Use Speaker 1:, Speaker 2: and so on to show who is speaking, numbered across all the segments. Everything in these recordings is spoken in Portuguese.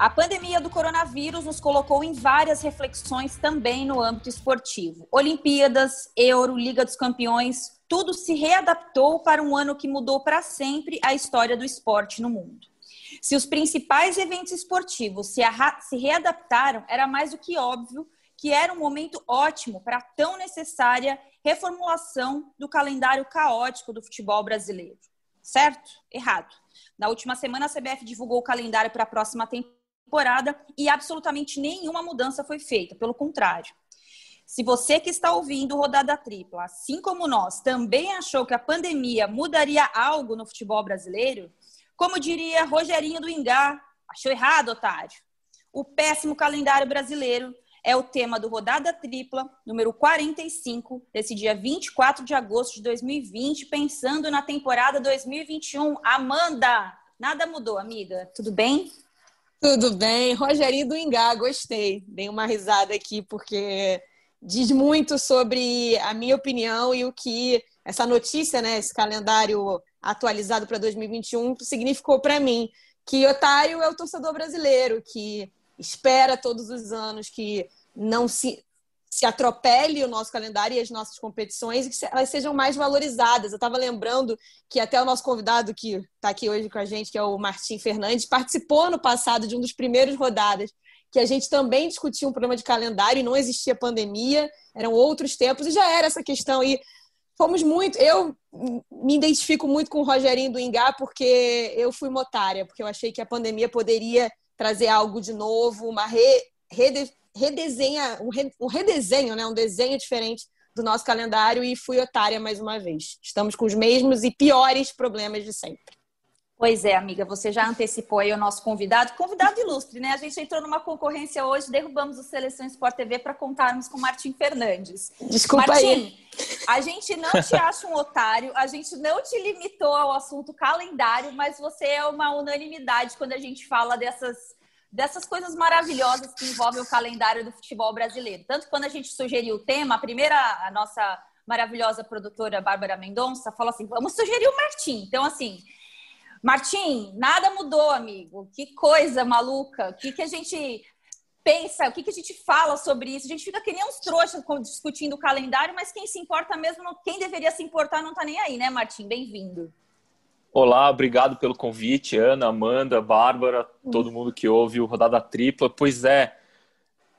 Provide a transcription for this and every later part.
Speaker 1: A pandemia do coronavírus nos colocou em várias reflexões também no âmbito esportivo. Olimpíadas, Euro, Liga dos Campeões, tudo se readaptou para um ano que mudou para sempre a história do esporte no mundo. Se os principais eventos esportivos se, se readaptaram, era mais do que óbvio que era um momento ótimo para a tão necessária reformulação do calendário caótico do futebol brasileiro. Certo? Errado. Na última semana, a CBF divulgou o calendário para a próxima temporada e absolutamente nenhuma mudança foi feita. Pelo contrário. Se você que está ouvindo Rodada Tripla, assim como nós, também achou que a pandemia mudaria algo no futebol brasileiro, como diria Rogerinho do Ingá, achou errado, otário. O péssimo calendário brasileiro é o tema do Rodada Tripla, número 45, desse dia 24 de agosto de 2020, pensando na temporada 2021. Amanda, nada mudou, amiga. Tudo bem?
Speaker 2: Tudo bem. Rogerinho do Ingá, gostei. Dei uma risada aqui porque diz muito sobre a minha opinião e o que essa notícia, né, esse calendário atualizado para 2021 significou para mim que otário é o torcedor brasileiro que espera todos os anos que não se se atropele o nosso calendário e as nossas competições e que elas sejam mais valorizadas. Eu estava lembrando que até o nosso convidado que está aqui hoje com a gente, que é o Martim Fernandes, participou no passado de um dos primeiros rodadas que a gente também discutia um problema de calendário e não existia pandemia, eram outros tempos e já era essa questão aí fomos muito. Eu me identifico muito com o Rogerinho do Ingá porque eu fui motária, porque eu achei que a pandemia poderia trazer algo de novo, uma re, rede, redesenha, um, re, um redesenho, né? um desenho diferente do nosso calendário e fui otária mais uma vez. Estamos com os mesmos e piores problemas de sempre.
Speaker 1: Pois é, amiga, você já antecipou aí o nosso convidado, convidado ilustre, né? A gente entrou numa concorrência hoje, derrubamos o Seleção Sport TV para contarmos com o Martim Fernandes.
Speaker 2: Desculpa
Speaker 1: Martim,
Speaker 2: aí.
Speaker 1: a gente não te acha um otário, a gente não te limitou ao assunto calendário, mas você é uma unanimidade quando a gente fala dessas, dessas coisas maravilhosas que envolvem o calendário do futebol brasileiro. Tanto quando a gente sugeriu o tema, a primeira, a nossa maravilhosa produtora Bárbara Mendonça falou assim: vamos sugerir o Martim. Então, assim Martim, nada mudou, amigo. Que coisa maluca. O que, que a gente pensa, o que, que a gente fala sobre isso? A gente fica que nem uns trouxas discutindo o calendário, mas quem se importa mesmo, quem deveria se importar não está nem aí, né, Martim? Bem-vindo.
Speaker 3: Olá, obrigado pelo convite, Ana, Amanda, Bárbara, todo mundo que ouve o Rodada Tripla. Pois é,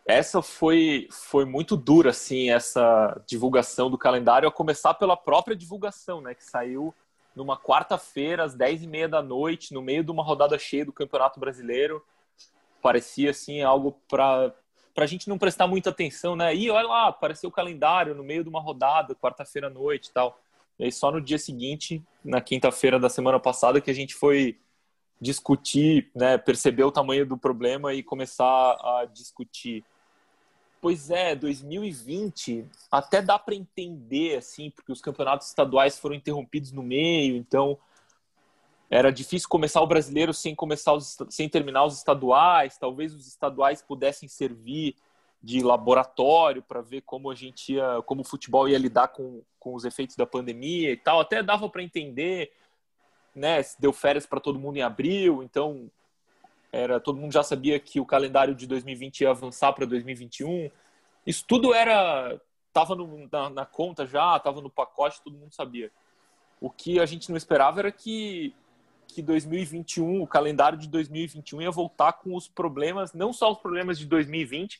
Speaker 3: essa foi, foi muito dura, assim, essa divulgação do calendário, a começar pela própria divulgação, né, que saiu numa quarta-feira, às 10h30 da noite, no meio de uma rodada cheia do Campeonato Brasileiro. Parecia assim algo para para a gente não prestar muita atenção, né? E olha lá, apareceu o calendário no meio de uma rodada, quarta-feira à noite e tal. E aí só no dia seguinte, na quinta-feira da semana passada, que a gente foi discutir, né, perceber o tamanho do problema e começar a discutir. Pois é, 2020 até dá para entender, assim, porque os campeonatos estaduais foram interrompidos no meio, então era difícil começar o brasileiro sem começar os, sem terminar os estaduais. Talvez os estaduais pudessem servir de laboratório para ver como a gente ia, como o futebol ia lidar com, com os efeitos da pandemia e tal. Até dava para entender, né? Deu férias para todo mundo em abril, então era todo mundo já sabia que o calendário de 2020 ia avançar para 2021. Isso tudo era estava na, na, conta já, estava no pacote, todo mundo sabia. O que a gente não esperava era que que 2021, o calendário de 2021 ia voltar com os problemas, não só os problemas de 2020,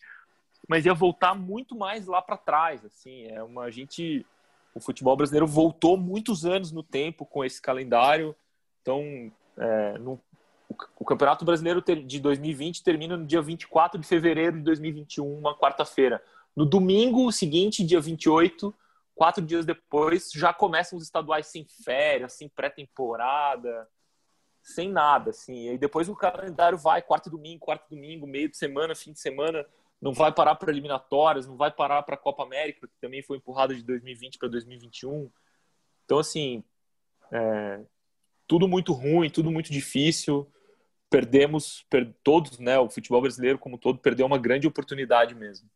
Speaker 3: mas ia voltar muito mais lá para trás, assim, é uma a gente o futebol brasileiro voltou muitos anos no tempo com esse calendário, então é, não, o Campeonato Brasileiro de 2020 termina no dia 24 de fevereiro de 2021, uma quarta-feira. No domingo seguinte, dia 28, quatro dias depois, já começam os estaduais sem férias, sem pré-temporada, sem nada, assim. E depois o calendário vai, quarto domingo, quarto domingo, meio de semana, fim de semana, não vai parar para eliminatórias, não vai parar para a Copa América, que também foi empurrada de 2020 para 2021. Então, assim, é, tudo muito ruim, tudo muito difícil perdemos, per, todos, né, o futebol brasileiro como todo, perdeu uma grande oportunidade mesmo.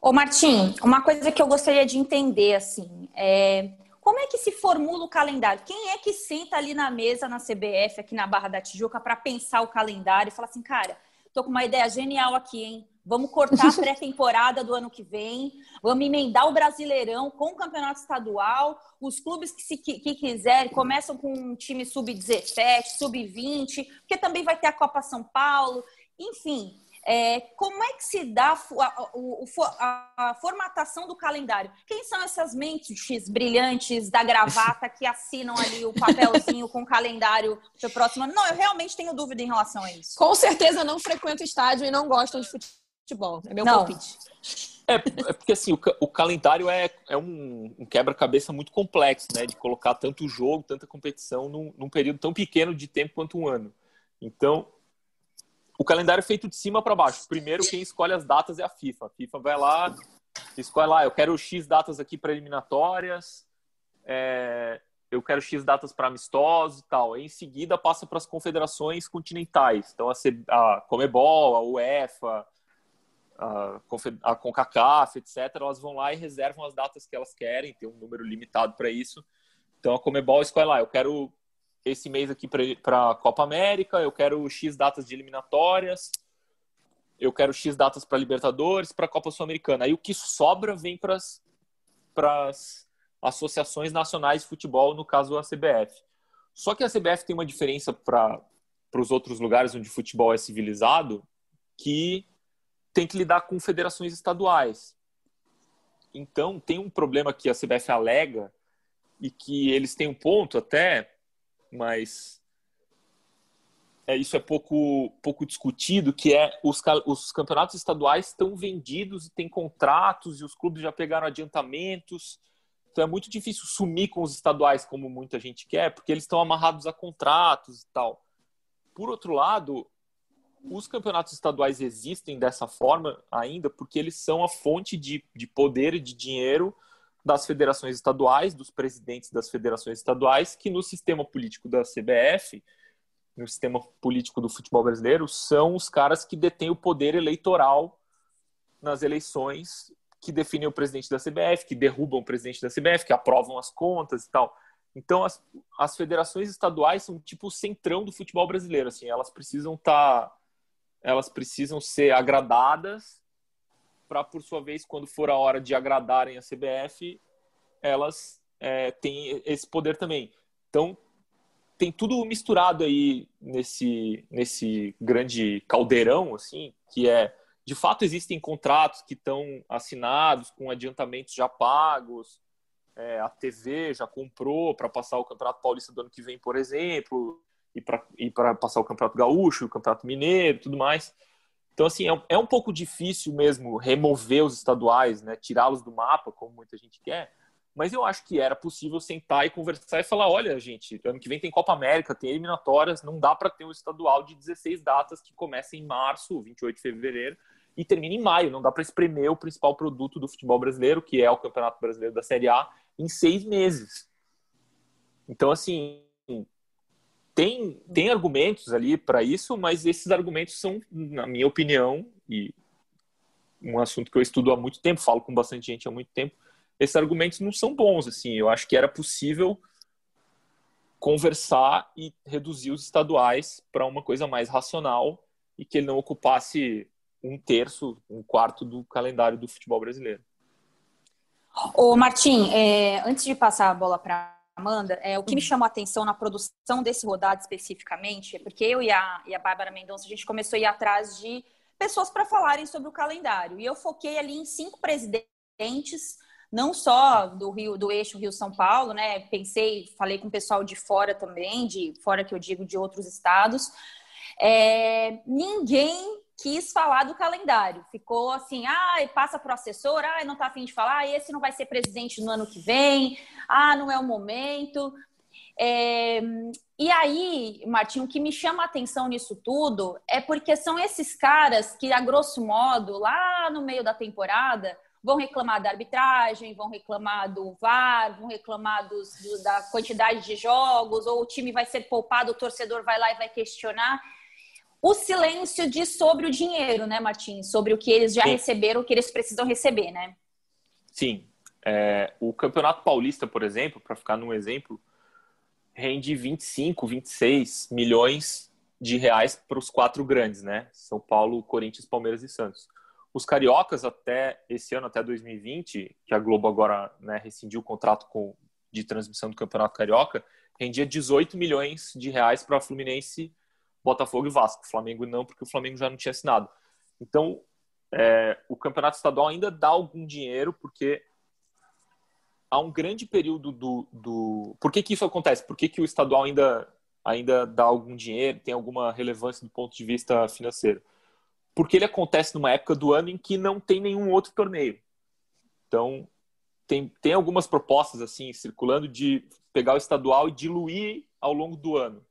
Speaker 1: Ô Martim, uma coisa que eu gostaria de entender, assim, é como é que se formula o calendário? Quem é que senta ali na mesa na CBF, aqui na Barra da Tijuca, para pensar o calendário e falar assim, cara, Tô com uma ideia genial aqui, hein? Vamos cortar a pré-temporada do ano que vem, vamos emendar o Brasileirão com o campeonato estadual. Os clubes que, se, que, que quiserem começam com um time sub-17, sub-20, porque também vai ter a Copa São Paulo. Enfim, é, como é que se dá a, a, a, formatação do calendário? Quem são essas mentes brilhantes da gravata que assinam ali o papelzinho com o calendário para o próximo ano? Não, eu realmente tenho dúvida em relação a isso.
Speaker 2: Com certeza não frequentam estádio e não gostam de futebol. É meu não. palpite.
Speaker 3: É, é porque assim, o, o calendário é, é um, um quebra-cabeça muito complexo, né? De colocar tanto jogo, tanta competição num, num período tão pequeno de tempo quanto um ano. Então, o calendário é feito de cima para baixo. Primeiro, quem escolhe as datas é a FIFA. A FIFA vai lá, escolhe lá, eu quero X datas aqui para eliminatórias, é, eu quero X datas para amistosos e tal. E em seguida, passa para as confederações continentais. Então, a, C, a Comebol, a UEFA, a, CONCACAF, etc., elas vão lá e reservam as datas que elas querem, tem um número limitado para isso. Então, a Comebol escolhe lá, eu quero esse mês aqui para a Copa América, eu quero X datas de eliminatórias, eu quero X datas para Libertadores, para Copa Sul-Americana. Aí o que sobra vem para as associações nacionais de futebol, no caso a CBF. Só que a CBF tem uma diferença para os outros lugares onde o futebol é civilizado, que tem que lidar com federações estaduais. Então, tem um problema que a CBF alega e que eles têm um ponto até, mas é, isso é pouco, pouco discutido, que é os, os campeonatos estaduais estão vendidos e têm contratos e os clubes já pegaram adiantamentos. Então é muito difícil sumir com os estaduais como muita gente quer, porque eles estão amarrados a contratos e tal. Por outro lado, os campeonatos estaduais existem dessa forma ainda porque eles são a fonte de, de poder e de dinheiro das federações estaduais, dos presidentes das federações estaduais, que no sistema político da CBF, no sistema político do futebol brasileiro, são os caras que detêm o poder eleitoral nas eleições, que definem o presidente da CBF, que derrubam o presidente da CBF, que aprovam as contas e tal. Então, as, as federações estaduais são tipo o centrão do futebol brasileiro, assim, elas precisam estar, tá, elas precisam ser agradadas para, por sua vez, quando for a hora de agradarem a CBF, elas é, têm esse poder também. Então, tem tudo misturado aí nesse, nesse grande caldeirão, assim, que é, de fato, existem contratos que estão assinados com adiantamentos já pagos, é, a TV já comprou para passar o Campeonato Paulista do ano que vem, por exemplo, e para passar o Campeonato Gaúcho, o Campeonato Mineiro tudo mais. Então, assim, é um, é um pouco difícil mesmo remover os estaduais, né? tirá-los do mapa, como muita gente quer. Mas eu acho que era possível sentar e conversar e falar: olha, gente, ano que vem tem Copa América, tem eliminatórias, não dá para ter um estadual de 16 datas que começa em março, 28 de fevereiro, e termina em maio. Não dá para espremer o principal produto do futebol brasileiro, que é o Campeonato Brasileiro da Série A, em seis meses. Então, assim, tem, tem argumentos ali para isso, mas esses argumentos são, na minha opinião, e um assunto que eu estudo há muito tempo, falo com bastante gente há muito tempo, esses argumentos não são bons. Assim, eu acho que era possível conversar e reduzir os estaduais para uma coisa mais racional e que ele não ocupasse um terço, um quarto do calendário do futebol brasileiro.
Speaker 1: Ô, Martim, é, antes de passar a bola para Amanda, é, o que me chamou a atenção na produção desse rodado especificamente é porque eu e a, e a Bárbara Mendonça, a gente começou a ir atrás de pessoas para falarem sobre o calendário. E eu foquei ali em cinco presidentes, não só do Rio, do eixo Rio-São Paulo, né? Pensei, falei com o pessoal de fora também, de fora que eu digo de outros estados. É, ninguém quis falar do calendário. Ficou assim, ah, passa para o assessor, ah, não está afim de falar, esse não vai ser presidente no ano que vem, ah, não é o momento. É... E aí, Martinho, o que me chama a atenção nisso tudo é porque são esses caras que, a grosso modo, lá no meio da temporada, vão reclamar da arbitragem, vão reclamar do VAR, vão reclamar dos, do, da quantidade de jogos, ou o time vai ser poupado, o torcedor vai lá e vai questionar o silêncio diz sobre o dinheiro, né, Martins? Sobre o que eles já Sim. receberam, o que eles precisam receber, né?
Speaker 3: Sim. É, o Campeonato Paulista, por exemplo, para ficar num exemplo, rende 25, 26 milhões de reais para os quatro grandes, né? São Paulo, Corinthians, Palmeiras e Santos. Os cariocas até esse ano, até 2020, que a Globo agora né, rescindiu o contrato com, de transmissão do Campeonato Carioca, rendia 18 milhões de reais para Fluminense, Botafogo e Vasco. Flamengo não, porque o Flamengo já não tinha assinado. Então, é, o Campeonato Estadual ainda dá algum dinheiro, porque há um grande período do. do... Por que, que isso acontece? Por que, que o estadual ainda, ainda dá algum dinheiro, tem alguma relevância do ponto de vista financeiro? Porque ele acontece numa época do ano em que não tem nenhum outro torneio. Então, tem, tem algumas propostas assim circulando de pegar o estadual e diluir ao longo do ano.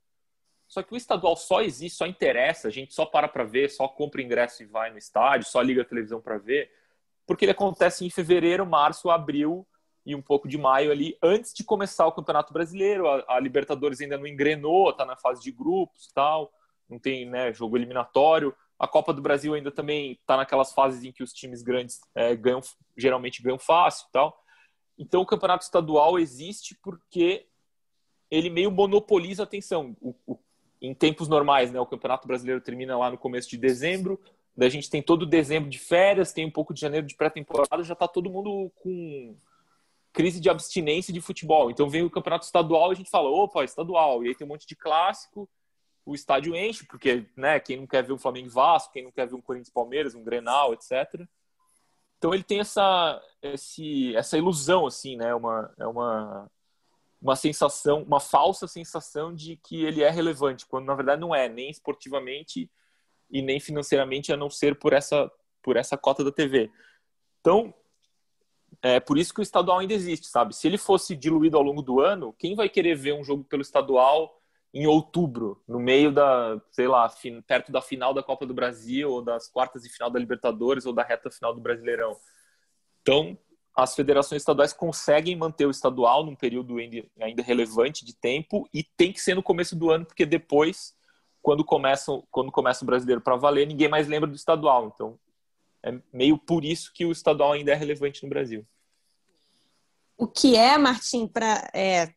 Speaker 3: Só que o estadual só existe, só interessa, a gente só para para ver, só compra ingresso e vai no estádio, só liga a televisão para ver, porque ele acontece em fevereiro, março, abril e um pouco de maio ali, antes de começar o Campeonato Brasileiro. A, a Libertadores ainda não engrenou, está na fase de grupos tal, não tem né, jogo eliminatório. A Copa do Brasil ainda também está naquelas fases em que os times grandes é, ganham, geralmente ganham fácil tal. Então o campeonato estadual existe porque ele meio monopoliza a atenção. O, o, em tempos normais, né? O Campeonato Brasileiro termina lá no começo de dezembro, daí a gente tem todo dezembro de férias, tem um pouco de janeiro de pré-temporada, já está todo mundo com crise de abstinência de futebol. Então vem o Campeonato Estadual e a gente fala, opa, estadual. E aí tem um monte de clássico, o estádio enche, porque né, quem não quer ver um Flamengo Vasco, quem não quer ver um Corinthians Palmeiras, um Grenal, etc. Então ele tem essa, esse, essa ilusão, assim, né? Uma, é uma, uma sensação, uma falsa sensação de que ele é relevante, quando na verdade não é, nem esportivamente e nem financeiramente, a não ser por essa, por essa cota da TV. Então, é por isso que o estadual ainda existe, sabe? Se ele fosse diluído ao longo do ano, quem vai querer ver um jogo pelo estadual em outubro, no meio da, sei lá, perto da final da Copa do Brasil, ou das quartas de final da Libertadores, ou da reta final do Brasileirão? Então, as federações estaduais conseguem manter o estadual num período ainda relevante de tempo e tem que ser no começo do ano, porque depois, quando começa, quando começa o brasileiro para valer, ninguém mais lembra do estadual. Então, é meio por isso que o estadual ainda é relevante no Brasil.
Speaker 2: O que é, Martim, para. É,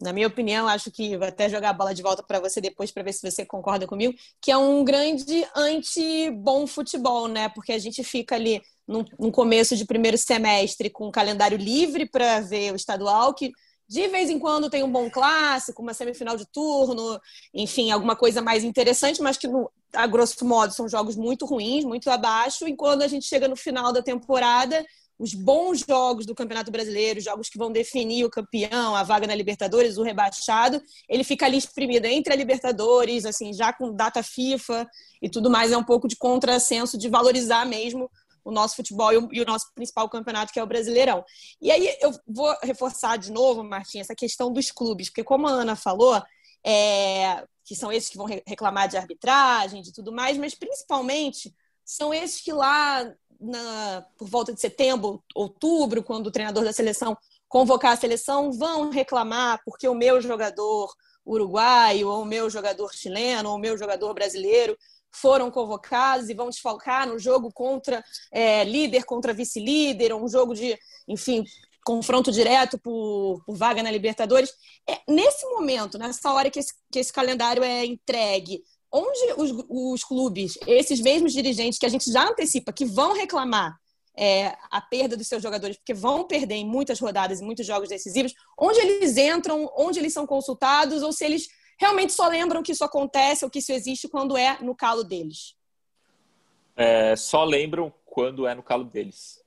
Speaker 2: na minha opinião, acho que vou até jogar a bola de volta para você depois para ver se você concorda comigo, que é um grande anti-bom futebol, né? Porque a gente fica ali no começo de primeiro semestre com um calendário livre para ver o estadual, que de vez em quando tem um bom clássico, uma semifinal de turno, enfim, alguma coisa mais interessante, mas que, no, a grosso modo, são jogos muito ruins, muito abaixo. E quando a gente chega no final da temporada, os bons jogos do Campeonato Brasileiro, jogos que vão definir o campeão, a vaga na Libertadores, o rebaixado, ele fica ali exprimido entre a Libertadores, assim, já com data FIFA e tudo mais, é um pouco de contrassenso de valorizar mesmo o nosso futebol e o, nosso principal campeonato, que é o Brasileirão. E aí eu vou reforçar de novo, Martim, essa questão dos clubes, porque como a Ana falou, é, que são esses que vão reclamar de arbitragem, de tudo mais, mas principalmente são esses que lá na, por volta de setembro, outubro, quando o treinador da seleção convocar a seleção, vão reclamar porque o meu jogador uruguaio, ou o meu jogador chileno, ou o meu jogador brasileiro foram convocados e vão desfalcar no jogo contra é, líder contra vice-líder, um jogo de, enfim, confronto direto por, por vaga na Libertadores. É, nesse momento, nessa hora que esse, que esse calendário é entregue, onde os, os clubes, esses mesmos dirigentes que a gente já antecipa que vão reclamar é, a perda dos seus jogadores, porque vão perder em muitas rodadas e muitos jogos decisivos, onde eles entram, onde eles são consultados, ou se eles realmente só lembram que isso acontece ou que isso existe quando é no calo deles?
Speaker 3: É, só lembram quando é no calo deles.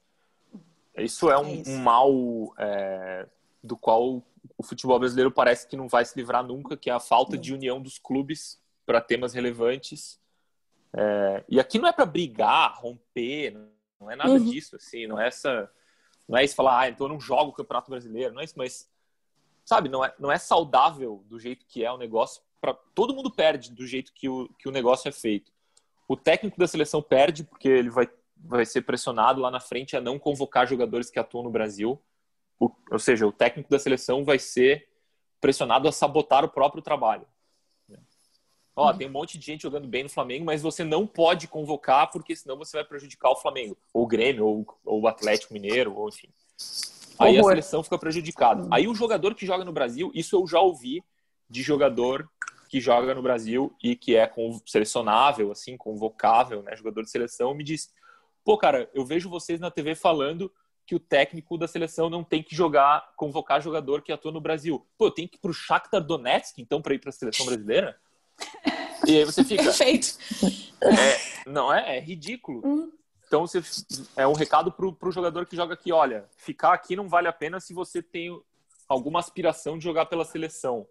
Speaker 3: Isso é um, é isso. um mal é, do qual o futebol brasileiro parece que não vai se livrar nunca, que é a falta de união dos clubes para temas relevantes. É, e aqui não é para brigar, romper, não é nada uhum. disso, assim, não é essa, não é isso falar, ah, então eu não jogo o Campeonato Brasileiro, não é isso, mas sabe, não é, não é saudável do jeito que é o negócio. Pra, todo mundo perde do jeito que o, que o negócio é feito. O técnico da seleção perde porque ele vai, vai ser pressionado lá na frente a não convocar jogadores que atuam no Brasil. O, ou seja, o técnico da seleção vai ser pressionado a sabotar o próprio trabalho. Ó, uhum. tem um monte de gente jogando bem no Flamengo, mas você não pode convocar porque senão você vai prejudicar o Flamengo, ou o Grêmio, ou, ou o Atlético Mineiro, ou enfim. Aí a seleção fica prejudicada. Aí o jogador que joga no Brasil, isso eu já ouvi de jogador que joga no Brasil e que é selecionável, assim, convocável, né, jogador de seleção, me disse: pô, cara, eu vejo vocês na TV falando que o técnico da seleção não tem que jogar, convocar jogador que atua no Brasil. Pô, eu tenho que ir pro Shakhtar Donetsk, então, para ir para a seleção brasileira? E aí você fica.
Speaker 2: Perfeito.
Speaker 3: É, não é? É ridículo. Uhum. Então, você, é um recado pro, pro jogador que joga aqui: olha, ficar aqui não vale a pena se você tem alguma aspiração de jogar pela seleção.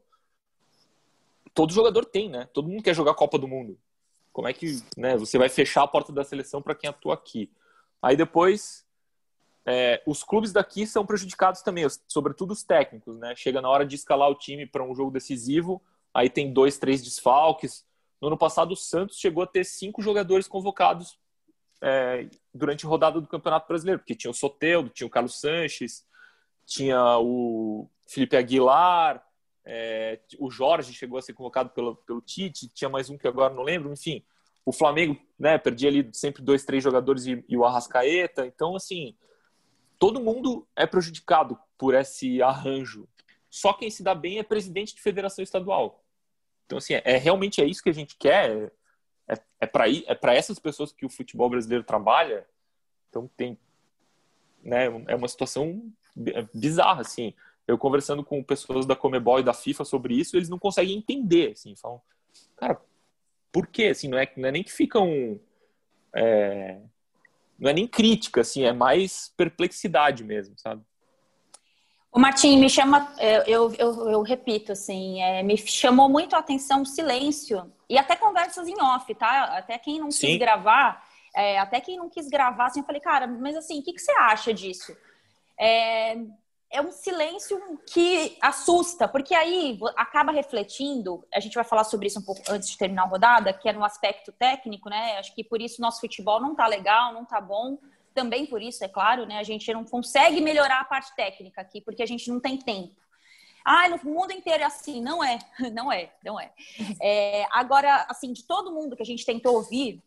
Speaker 3: Todo jogador tem, né? Todo mundo quer jogar Copa do Mundo. Como é que né, você vai fechar a porta da seleção para quem atua aqui? Aí depois, é, os clubes daqui são prejudicados também, sobretudo os técnicos, né? Chega na hora de escalar o time para um jogo decisivo, aí tem dois, três desfalques. No ano passado, o Santos chegou a ter cinco jogadores convocados é, durante a rodada do Campeonato Brasileiro, porque tinha o Soteldo, tinha o Carlos Sanches, tinha o Felipe Aguilar, é, o Jorge chegou a ser convocado pelo, pelo Tite, tinha mais um que agora não lembro, enfim. O Flamengo né, perdia ali sempre dois, três jogadores e, e o Arrascaeta. Então, assim, todo mundo é prejudicado por esse arranjo. Só quem se dá bem é presidente de federação estadual. Então, assim, é, é realmente é isso que a gente quer. É, é para é essas pessoas que o futebol brasileiro trabalha. Então, tem. Né, é uma situação bizarra, assim eu conversando com pessoas da Comebol e da FIFA sobre isso, eles não conseguem entender, assim, falam, cara, por quê? Assim, não é, não é nem que ficam, é, não é nem crítica, assim, é mais perplexidade mesmo, sabe?
Speaker 1: O Martim, me chama, é, eu, eu, eu repito, assim, é, me chamou muito a atenção o silêncio e até conversas em off, tá? Até quem não Sim. quis gravar, é, até quem não quis gravar, assim, eu falei, cara, mas assim, o que, que você acha disso? É, é um silêncio que assusta, porque aí acaba refletindo. A gente vai falar sobre isso um pouco antes de terminar a rodada, que é no aspecto técnico, né? Acho que por isso nosso futebol não tá legal, não tá bom. Também por isso, é claro, né? A gente não consegue melhorar a parte técnica aqui, porque a gente não tem tempo. Ah, no mundo inteiro é assim. Não é, não é, não é. é agora, assim, de todo mundo que a gente tentou ouvir,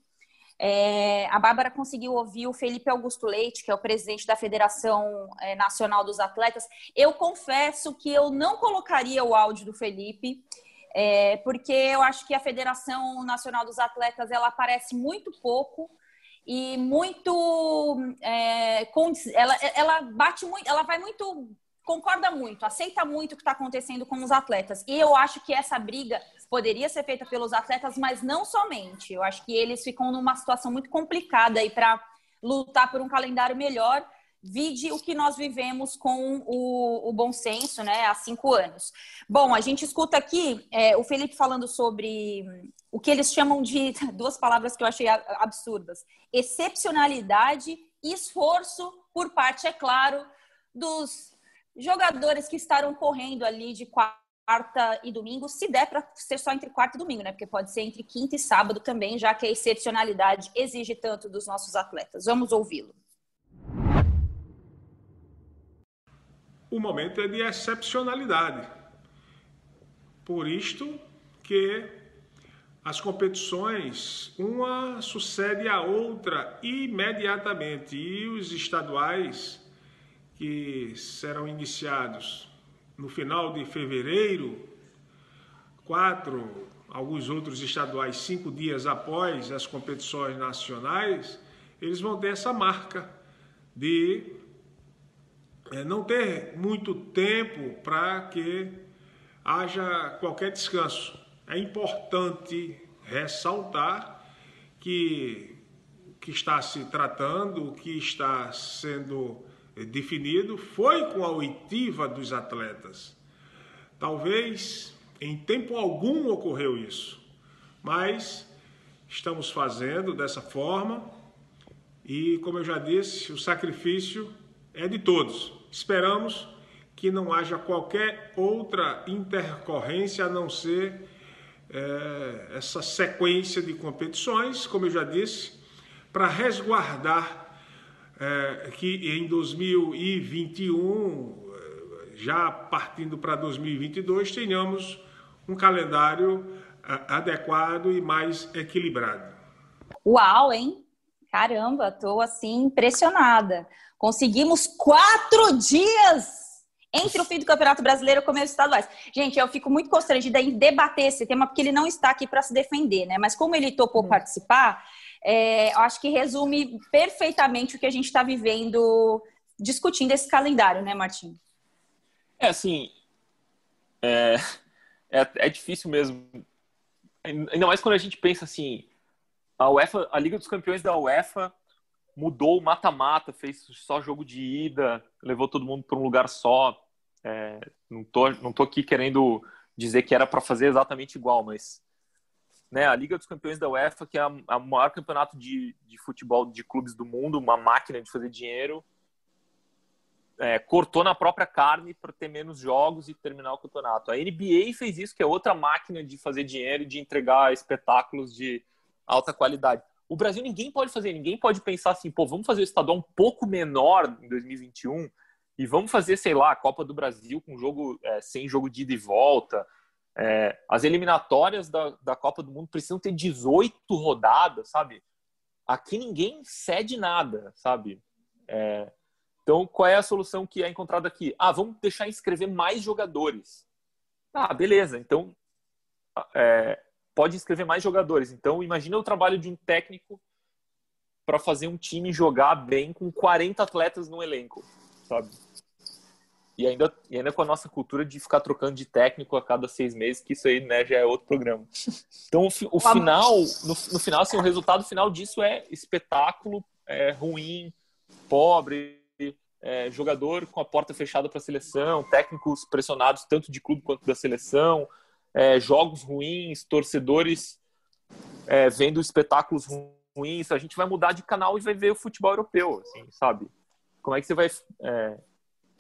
Speaker 1: é, a Bárbara conseguiu ouvir o Felipe Augusto Leite, que é o presidente da Federação é, Nacional dos Atletas. Eu confesso que eu não colocaria o áudio do Felipe, é, porque eu acho que a Federação Nacional dos Atletas ela aparece muito pouco e muito é, ela, ela bate muito, ela vai muito concorda muito, aceita muito o que está acontecendo com os atletas. E eu acho que essa briga poderia ser feita pelos atletas, mas não somente. Eu acho que eles ficam numa situação muito complicada aí para lutar por um calendário melhor. Vide o que nós vivemos com o, o, bom senso, né, há cinco anos. Bom, a gente escuta aqui é, o Felipe falando sobre o que eles chamam de duas palavras que eu achei absurdas: excepcionalidade e esforço por parte, é claro, dos jogadores que estarão correndo ali de quarta e domingo, se der para ser só entre quarta e domingo, né? Porque pode ser entre quinta e sábado também, já que a excepcionalidade exige tanto dos nossos atletas. Vamos ouvi-lo.
Speaker 4: O momento é de excepcionalidade. Por isto que as competições, uma sucede a outra imediatamente, e os estaduais que serão iniciados no final de fevereiro, quatro, alguns outros estaduais, cinco dias após as competições nacionais, eles vão ter essa marca de é, não ter muito tempo para que haja qualquer descanso. É importante ressaltar que o que está se tratando, o que está sendo definido foi com a oitiva dos atletas. Talvez em tempo algum ocorreu isso, mas estamos fazendo dessa forma e, como eu já disse, o sacrifício é de todos. Esperamos que não haja qualquer outra intercorrência a não ser é, essa sequência de competições, como eu já disse, para resguardar é, que em 2021, já partindo para 2022, tenhamos um calendário adequado e mais equilibrado.
Speaker 1: Uau, hein? Caramba, estou assim impressionada. Conseguimos quatro dias entre o fim do Campeonato Brasileiro e o começo estaduais. Gente, eu fico muito constrangida em debater esse tema, porque ele não está aqui para se defender, né? Mas como ele topou uhum. participar, é, eu acho que resume perfeitamente o que a gente está vivendo discutindo esse calendário, né, Martim?
Speaker 3: É assim, é, é, é difícil mesmo. Ainda mais quando a gente pensa assim, a UEFA, a Liga dos Campeões da UEFA mudou o mata-mata, fez só jogo de ida, levou todo mundo para um lugar só. É, não tô, não tô aqui querendo dizer que era para fazer exatamente igual, mas né, a Liga dos Campeões da UEFA, que é o maior campeonato de, de futebol de clubes do mundo, uma máquina de fazer dinheiro, é, cortou na própria carne para ter menos jogos e terminar o campeonato. A NBA fez isso, que é outra máquina de fazer dinheiro de entregar espetáculos de alta qualidade. O Brasil ninguém pode fazer, ninguém pode pensar assim, pô, vamos fazer o estadual um pouco menor em 2021 e vamos fazer, sei lá, a Copa do Brasil com jogo é, sem jogo de ida e volta. É, as eliminatórias da, da Copa do Mundo precisam ter 18 rodadas, sabe? Aqui ninguém cede nada, sabe? É, então, qual é a solução que é encontrada aqui? Ah, vamos deixar inscrever mais jogadores. Ah, beleza. Então, é, pode inscrever mais jogadores. Então, imagina o trabalho de um técnico para fazer um time jogar bem com 40 atletas no elenco, sabe? E ainda, e ainda com a nossa cultura de ficar trocando de técnico a cada seis meses, que isso aí né, já é outro programa. Então, o, o final, no, no, final, assim, o resultado final disso é espetáculo, é ruim, pobre, é, jogador com a porta fechada para a seleção, técnicos pressionados tanto de clube quanto da seleção, é, jogos ruins, torcedores é, vendo espetáculos ruins. A gente vai mudar de canal e vai ver o futebol europeu, assim, sabe? Como é que você vai é,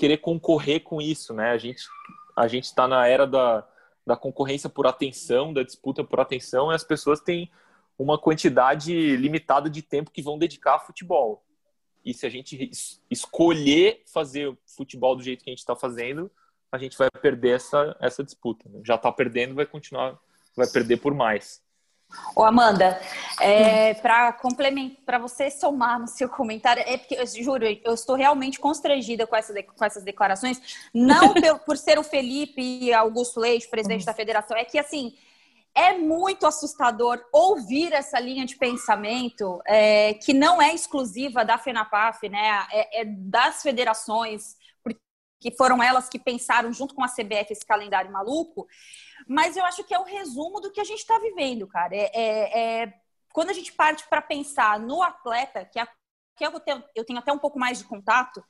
Speaker 3: querer concorrer com isso, né? A gente a gente está na era da, da concorrência por atenção, da disputa por atenção, e as pessoas têm uma quantidade limitada de tempo que vão dedicar a futebol. E se a gente escolher fazer futebol do jeito que a gente está fazendo, a gente vai perder essa, essa disputa. Já está perdendo, vai continuar, vai perder por mais.
Speaker 1: Ô Amanda, é, para complementar, para você somar no seu comentário, é porque, eu juro, eu estou realmente constrangida com, essa, com essas declarações, não por, por ser o Felipe Augusto Leite, presidente da federação, é que assim, é muito assustador ouvir essa linha de pensamento é, que não é exclusiva da FENAPAF, né? É, é, das federações, porque foram elas que pensaram junto com a CBF esse calendário maluco. Mas eu acho que é o resumo do que a gente está vivendo, cara. É, é, é, quando a gente parte para pensar no atleta, que, é, que eu, tenho, eu tenho até um pouco mais de contato,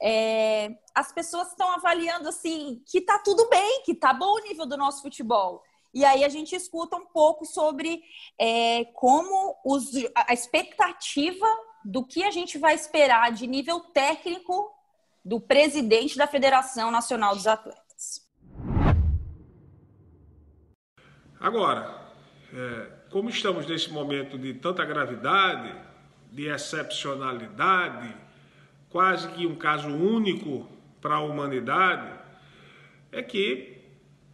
Speaker 1: é, as pessoas estão avaliando assim que tá tudo bem, que tá bom o nível do nosso futebol. E aí a gente escuta um pouco sobre é, como os, a expectativa do que a gente vai esperar de nível técnico do presidente da Federação Nacional dos Atletas.
Speaker 4: Agora, é, como estamos nesse momento de tanta gravidade, de excepcionalidade, quase que um caso único para a humanidade, é que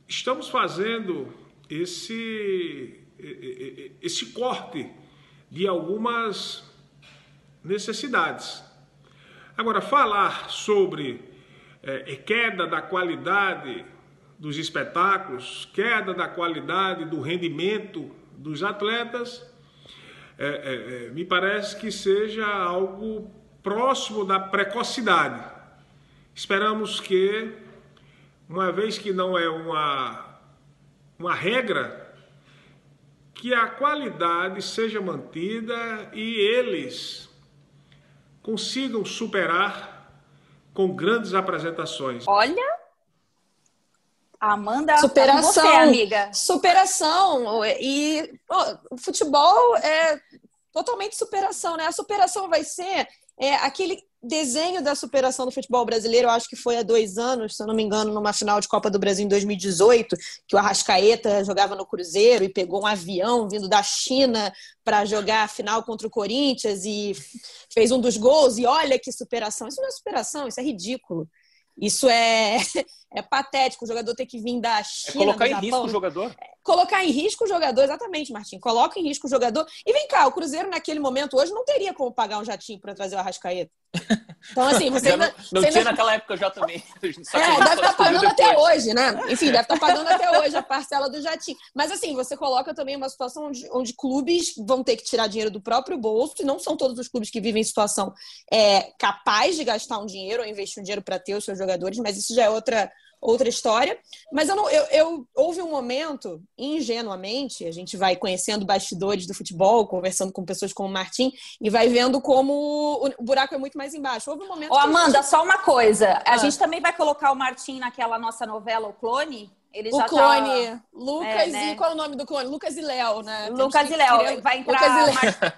Speaker 4: estamos fazendo esse, esse corte de algumas necessidades. Agora, falar sobre é, queda da qualidade dos espetáculos, queda da qualidade do rendimento dos atletas, é, é, é me parece que seja algo próximo da precocidade. Esperamos que, uma vez que não é uma uma regra que a qualidade seja mantida e eles consigam superar com grandes apresentações.
Speaker 1: Olha, Amanda,
Speaker 2: superação,
Speaker 1: você, amiga.
Speaker 2: Superação e o futebol é totalmente superação, né? A superação vai ser é, aquele desenho da superação do futebol brasileiro, eu acho que foi há dois anos, se eu não me engano, numa final de Copa do Brasil em 2018, que o Arrascaeta jogava no Cruzeiro e pegou um avião vindo da China para jogar a final contra o Corinthians e fez um dos gols. E olha que superação! Isso não é superação, isso é ridículo. Isso é, é patético. O jogador ter que vir da é China.
Speaker 3: É colocar em risco o jogador?
Speaker 2: É, colocar em risco o jogador, exatamente, Martim. Coloca em risco o jogador. E vem cá, o Cruzeiro naquele momento hoje não teria como pagar um jatinho para trazer o Arrascaeta. Então, assim, você
Speaker 3: ainda, não, não
Speaker 2: você
Speaker 3: tinha naquela época já também.
Speaker 2: é, deve estar tá pagando até hoje, né? Enfim, deve estar tá pagando até hoje a parcela do jatinho. Mas, assim, você coloca também uma situação onde, onde clubes vão ter que tirar dinheiro do próprio bolso, e não são todos os clubes que vivem em situação é, capaz de gastar um dinheiro ou investir um dinheiro para ter os seus jogadores, mas isso já é outra outra história. Mas eu, não, eu, eu, houve um momento, ingenuamente, a gente vai conhecendo bastidores do futebol, conversando com pessoas como o Martim, e vai vendo como o buraco é muito mais embaixo. Houve um momento.
Speaker 1: Ô, Amanda, gente... só uma coisa. A ah. gente também vai colocar o Martim naquela nossa novela, O Clone?
Speaker 2: Ele o clone. Tá... Lucas é, né? e. Qual é o nome do clone? Lucas e Léo, né?
Speaker 1: Lucas e Léo. Vai entrar.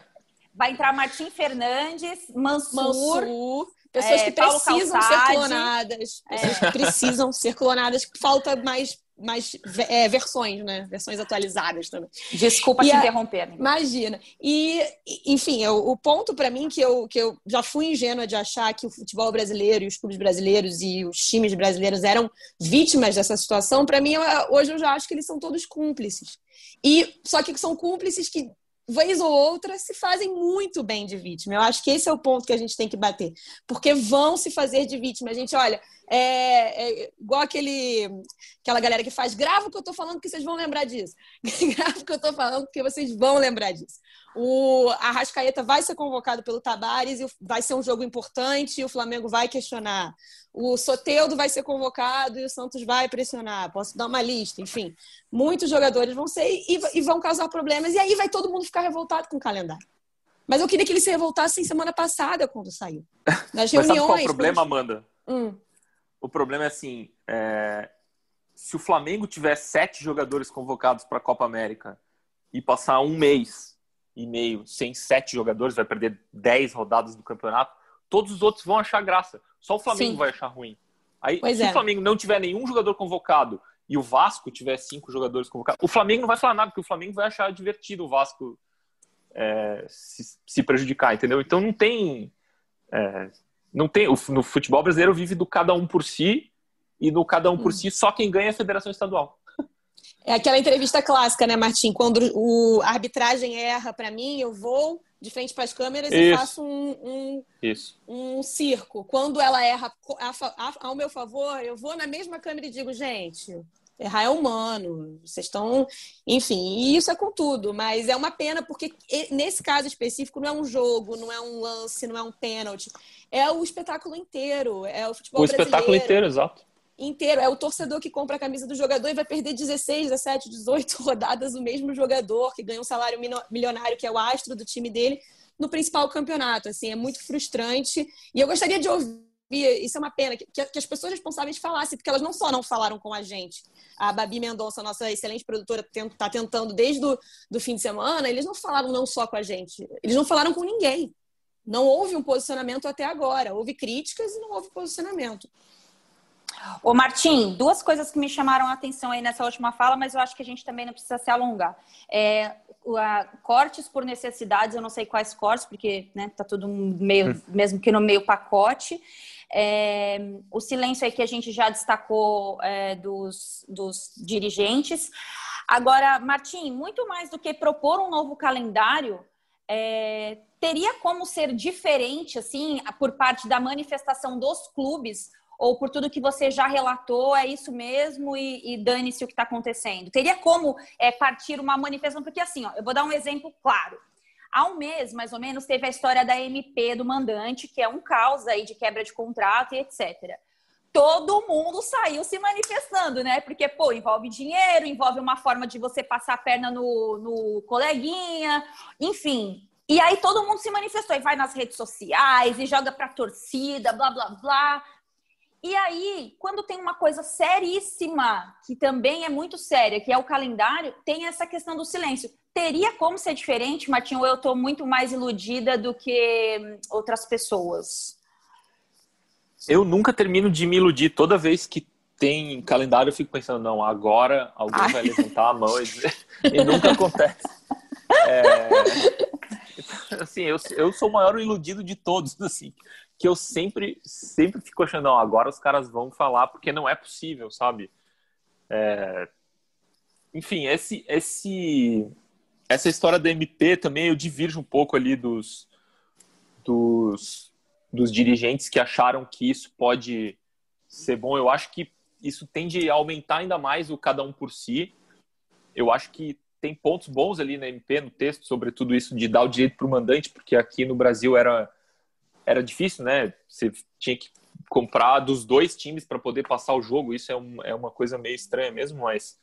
Speaker 1: Vai entrar Martim Fernandes, Mansur,
Speaker 2: Mansur Pessoas é, que precisam ser clonadas. É. Pessoas que precisam ser clonadas, falta mais, mais é, versões, né? Versões atualizadas também.
Speaker 1: Desculpa e te a... interromper.
Speaker 2: Imagina. E, enfim, eu, o ponto para mim que eu, que eu já fui ingênua de achar que o futebol brasileiro e os clubes brasileiros e os times brasileiros eram vítimas dessa situação, para mim, hoje eu já acho que eles são todos cúmplices. E só que são cúmplices que vez ou outra, se fazem muito bem de vítima. Eu acho que esse é o ponto que a gente tem que bater. Porque vão se fazer de vítima. A gente, olha, é, é igual aquele, aquela galera que faz, grava o que eu tô falando que vocês vão lembrar disso. grava o que eu tô falando porque vocês vão lembrar disso. O Arrascaeta vai ser convocado pelo Tabares e vai ser um jogo importante e o Flamengo vai questionar. O Soteudo vai ser convocado e o Santos vai pressionar. Posso dar uma lista, enfim. Muitos jogadores vão ser e, e vão causar problemas e aí vai todo mundo ficar revoltado com o calendário. Mas eu queria que eles se revoltassem semana passada quando saiu.
Speaker 3: Nas reuniões. Mas sabe qual é o problema, Amanda? Hum. O problema é assim: é... se o Flamengo tiver sete jogadores convocados para a Copa América e passar um mês e meio sem sete jogadores, vai perder dez rodadas do campeonato, todos os outros vão achar graça. Só o Flamengo Sim. vai achar ruim. Aí, pois se é. o Flamengo não tiver nenhum jogador convocado e o Vasco tiver cinco jogadores convocados, o Flamengo não vai falar nada, porque o Flamengo vai achar divertido o Vasco é, se, se, prejudicar, entendeu? Então não tem. É, não tem. No futebol brasileiro vive do cada um por si, e no cada um por hum. si, só quem ganha é a federação estadual.
Speaker 2: É aquela entrevista clássica, né, Martim? Quando o a arbitragem erra para mim, eu vou de frente para as câmeras Isso. e faço um, um, um circo. Quando ela erra a, a, ao meu favor, eu vou na mesma câmera e digo, gente, errar é humano, vocês estão. Enfim, e isso é com tudo, mas é uma pena porque nesse caso específico não é um jogo, não é um lance, não é um pênalti. É o espetáculo inteiro, é o futebol
Speaker 3: o brasileiro. O espetáculo inteiro, exato
Speaker 2: inteiro. É o torcedor que compra a camisa do jogador e vai perder 16, 17, 18 rodadas o mesmo jogador que ganha um salário milionário, que é o astro do time dele, no principal campeonato. Assim, é muito frustrante. E eu gostaria de ouvir, isso é uma pena, que, as pessoas responsáveis falassem, porque elas não só não falaram com a gente. A Babi Mendonça, nossa excelente produtora, está tentando desde o do fim de semana, eles não falaram não só com a gente, eles não falaram com ninguém. Não houve um posicionamento até agora. Houve críticas e não houve posicionamento.
Speaker 1: Ô, Martim, duas coisas que me chamaram a atenção aí nessa última fala, mas eu acho que a gente também não precisa se alongar. É, cortes por necessidades, eu não sei quais cortes, porque né, tá tudo meio, hum. mesmo que no meio pacote. É, o silêncio aí que a gente já destacou é, dos, dos dirigentes. Agora, Martim, muito mais do que propor um novo calendário, é, teria como ser diferente, assim, por parte da manifestação dos clubes, ou por tudo que você já relatou, é isso mesmo e, e dane-se o que está acontecendo? Teria como é, partir uma manifestação? Porque assim, ó, eu vou dar um exemplo claro. Há um mês, mais ou menos, teve a história da MP do mandante, que é um caos aí de quebra de contrato e etc. Todo mundo saiu se manifestando, né? Porque, pô, envolve dinheiro, envolve uma forma de você passar a perna no, no coleguinha, enfim. E aí todo mundo se manifestou e vai nas redes sociais e joga pra torcida, blá, blá, blá. E aí, quando tem uma coisa seríssima, que também é muito séria, que é o calendário, tem essa questão do silêncio. Teria como ser diferente, Martinho, ou eu estou muito mais iludida do que hum, outras pessoas?
Speaker 3: Eu nunca termino de me iludir. Toda vez que tem calendário, eu fico pensando, não, agora alguém Ai. vai levantar a mão e dizer. e nunca acontece. É... Assim, eu, eu sou o maior iludido de todos, assim que eu sempre, sempre fico achando, não, agora os caras vão falar porque não é possível, sabe? É... Enfim, esse, esse, essa história da MP também eu divirjo um pouco ali dos, dos, dos dirigentes que acharam que isso pode ser bom. Eu acho que isso tende a aumentar ainda mais o cada um por si. Eu acho que tem pontos bons ali na MP, no texto, sobre tudo isso de dar o direito para o mandante, porque aqui no Brasil era, era difícil, né? Você tinha que comprar dos dois times para poder passar o jogo. Isso é, um, é uma coisa meio estranha mesmo, mas,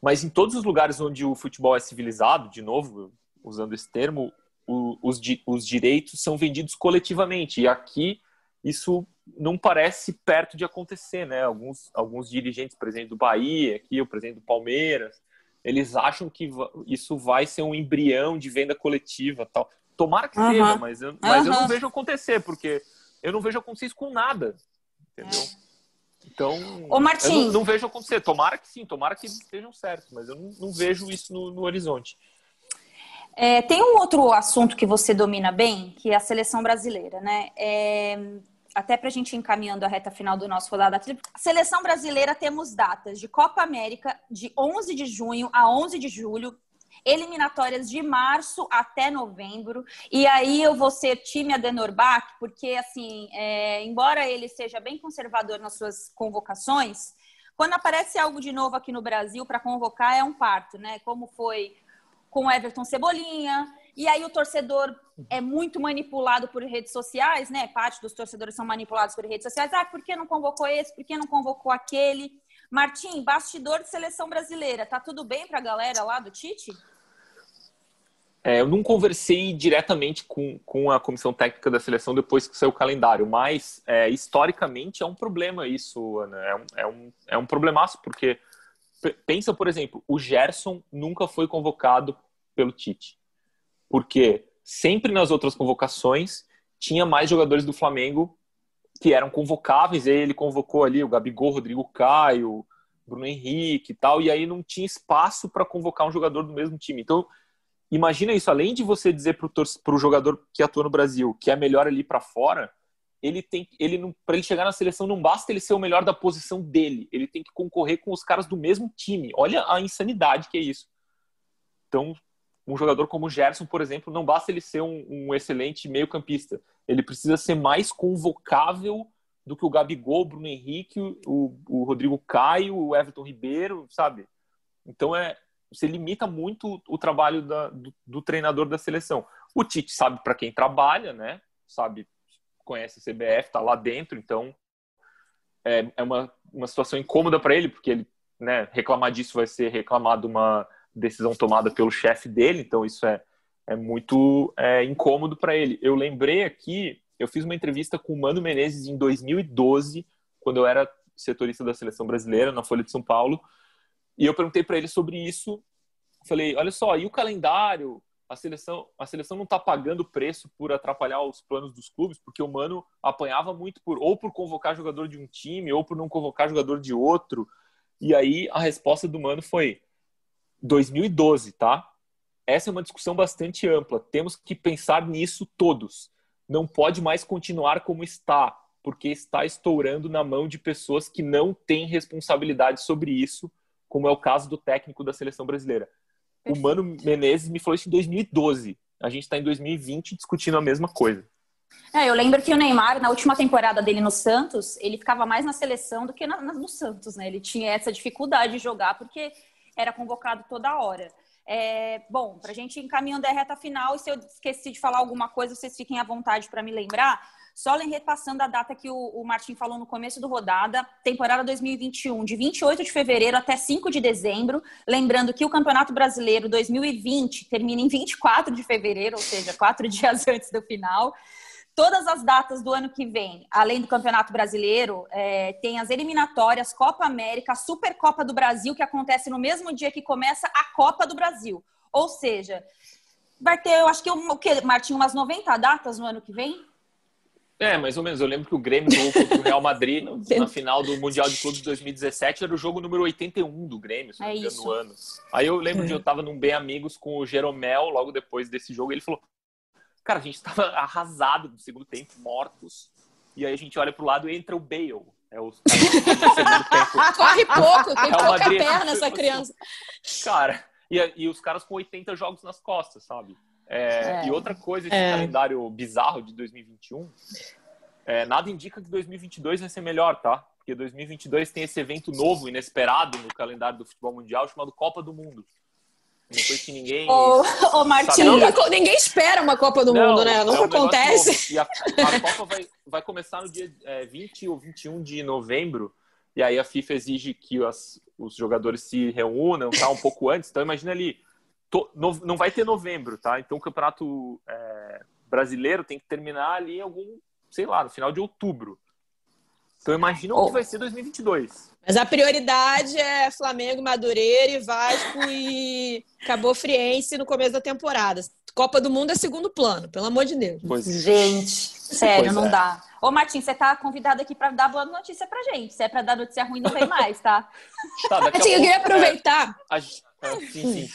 Speaker 3: mas em todos os lugares onde o futebol é civilizado, de novo, usando esse termo, o, os, os direitos são vendidos coletivamente. E aqui isso não parece perto de acontecer, né? Alguns, alguns dirigentes, presidente do Bahia, aqui o presidente do Palmeiras, eles acham que isso vai ser um embrião de venda coletiva, tal. Tomara que uhum. seja, mas, eu, mas uhum. eu não vejo acontecer, porque eu não vejo acontecer isso com nada, entendeu? É. Então,
Speaker 1: Ô, Martim.
Speaker 3: não, não, vejo acontecer. Tomara que sim, tomara que estejam certos, mas eu não, não vejo isso no, no horizonte.
Speaker 1: É, tem um outro assunto que você domina bem, que é a seleção brasileira, né? É, até para a gente ir encaminhando a reta final do nosso rodada tripla. Seleção brasileira temos datas de Copa América de 11 de junho a 11 de julho, eliminatórias de março até novembro. E aí eu vou ser time Adenor Bach, porque assim, é, embora ele seja bem conservador nas suas convocações, quando aparece algo de novo aqui no Brasil para convocar é um parto, né? Como foi com Everton Cebolinha. E aí o torcedor é muito manipulado por redes sociais, né? Parte dos torcedores são manipulados por redes sociais. Ah, por que não convocou esse? Por que não convocou aquele? Martim, bastidor de seleção brasileira, tá tudo bem para a galera lá do Tite?
Speaker 3: É, eu não conversei diretamente com, com a comissão técnica da seleção depois que saiu o calendário, mas é, historicamente é um problema isso, Ana. É um, é, um, é um problemaço, porque pensa, por exemplo, o Gerson nunca foi convocado pelo Tite. Porque sempre nas outras convocações tinha mais jogadores do Flamengo que eram convocáveis, e aí ele convocou ali o Gabigol, Rodrigo Caio, Bruno Henrique e tal, e aí não tinha espaço para convocar um jogador do mesmo time. Então, imagina isso, além de você dizer para o jogador que atua no Brasil que é melhor ali para fora, ele tem ele para ele chegar na seleção não basta ele ser o melhor da posição dele, ele tem que concorrer com os caras do mesmo time. Olha a insanidade que é isso. Então, um jogador como o Gerson, por exemplo, não basta ele ser um, um excelente meio-campista, ele precisa ser mais convocável do que o Gabigol, o Bruno Henrique, o, o Rodrigo Caio, o Everton Ribeiro, sabe? Então é você limita muito o trabalho da, do, do treinador da seleção. O Tite sabe para quem trabalha, né? Sabe conhece a CBF, está lá dentro, então é, é uma, uma situação incômoda para ele, porque ele né, reclamar disso vai ser reclamado uma decisão tomada pelo chefe dele, então isso é, é muito é, incômodo para ele. Eu lembrei aqui, eu fiz uma entrevista com o Mano Menezes em 2012, quando eu era setorista da seleção brasileira na Folha de São Paulo, e eu perguntei para ele sobre isso. Falei, olha só, e o calendário? a seleção, a seleção não está pagando preço por atrapalhar os planos dos clubes, porque o Mano apanhava muito por ou por convocar jogador de um time ou por não convocar jogador de outro. E aí a resposta do Mano foi 2012, tá? Essa é uma discussão bastante ampla. Temos que pensar nisso todos. Não pode mais continuar como está, porque está estourando na mão de pessoas que não têm responsabilidade sobre isso, como é o caso do técnico da seleção brasileira. O Mano Menezes me falou isso em 2012. A gente está em 2020 discutindo a mesma coisa.
Speaker 1: É, eu lembro que o Neymar, na última temporada dele no Santos, ele ficava mais na seleção do que na, no Santos, né? Ele tinha essa dificuldade de jogar porque era convocado toda hora. É, bom, para a gente encaminhando a reta final, e se eu esqueci de falar alguma coisa, vocês fiquem à vontade para me lembrar. Só repassando a data que o, o Martin falou no começo do rodada, temporada 2021, de 28 de fevereiro até 5 de dezembro. Lembrando que o Campeonato Brasileiro 2020 termina em 24 de fevereiro, ou seja, quatro dias antes do final. Todas as datas do ano que vem, além do Campeonato Brasileiro, é, tem as eliminatórias, Copa América, Supercopa do Brasil, que acontece no mesmo dia que começa a Copa do Brasil. Ou seja, vai ter, eu acho que o que, Martim, umas 90 datas no ano que vem?
Speaker 3: É, mais ou menos. Eu lembro que o Grêmio jogou contra o Real Madrid na final do Mundial de Clubes de 2017. Era o jogo número 81 do Grêmio, se não me é engano, no ano. Aí eu lembro de eu tava num Bem Amigos com o Jeromel logo depois desse jogo. E ele falou: Cara, a gente tava arrasado no segundo tempo, mortos. E aí a gente olha pro lado e entra o Bale. É o.
Speaker 2: Corre pouco, tem pouca Madrid, perna essa criança.
Speaker 3: Cara, e, e os caras com 80 jogos nas costas, sabe? É, é, e outra coisa, esse é. calendário bizarro de 2021 é, nada indica que 2022 vai ser melhor, tá? Porque 2022 tem esse evento novo, inesperado no calendário do futebol mundial, chamado Copa do Mundo. Uma coisa que ninguém.
Speaker 1: Ô, ô Martinho.
Speaker 2: Nunca, ninguém espera uma Copa do não, Mundo, né? Nunca é um acontece.
Speaker 3: E a, a, Copa vai, vai começar no dia é, 20 ou 21 de novembro. E aí a FIFA exige que as, os jogadores se reúnam tá, um pouco antes. Então imagina ali. To, no, não vai ter novembro, tá? Então o campeonato é, brasileiro tem que terminar ali em algum, sei lá, no final de outubro. Então imagina oh. o que vai ser 2022.
Speaker 2: Mas a prioridade é Flamengo, Madureira e Vasco e Cabo Friense no começo da temporada. Copa do Mundo é segundo plano, pelo amor de Deus.
Speaker 1: Pois. É. Gente, sério, pois não é. dá. Ô, Martim, você tá convidado aqui para dar boa notícia pra gente. Se é para dar notícia ruim, não vem mais, tá?
Speaker 2: tá Martim, eu queria aproveitar. É, a... sim, sim.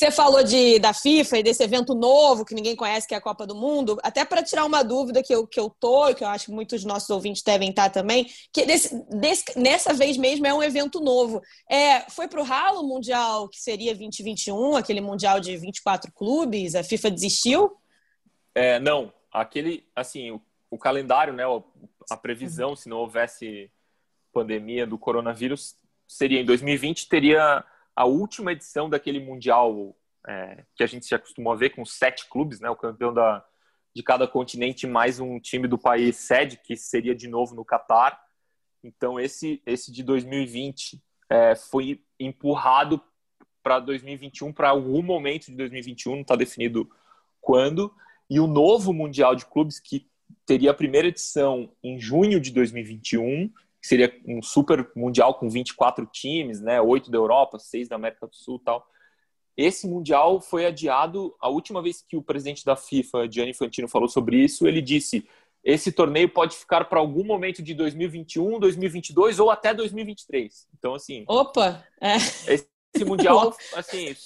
Speaker 2: Você falou de, da FIFA e desse evento novo que ninguém conhece, que é a Copa do Mundo, até para tirar uma dúvida que eu, que eu tô, que eu acho que muitos dos nossos ouvintes devem estar também, que desse, desse, nessa vez mesmo é um evento novo. É, foi para o ralo mundial, que seria 2021, aquele mundial de 24 clubes, a FIFA desistiu?
Speaker 3: É, não, aquele, assim, o, o calendário, né, a previsão, se não houvesse pandemia do coronavírus, seria em 2020, teria a última edição daquele Mundial é, que a gente se acostumou a ver com sete clubes, né? O campeão da, de cada continente mais um time do país sede, que seria de novo no Catar. Então, esse, esse de 2020 é, foi empurrado para 2021, para algum momento de 2021, não está definido quando. E o novo Mundial de Clubes, que teria a primeira edição em junho de 2021 que seria um super mundial com 24 times, né? Oito da Europa, seis da América do Sul tal. Esse mundial foi adiado. A última vez que o presidente da FIFA, Gianni Infantino, falou sobre isso, ele disse: esse torneio pode ficar para algum momento de 2021, 2022 ou até 2023. Então, assim.
Speaker 2: Opa! É.
Speaker 3: Esse esse mundial, assim,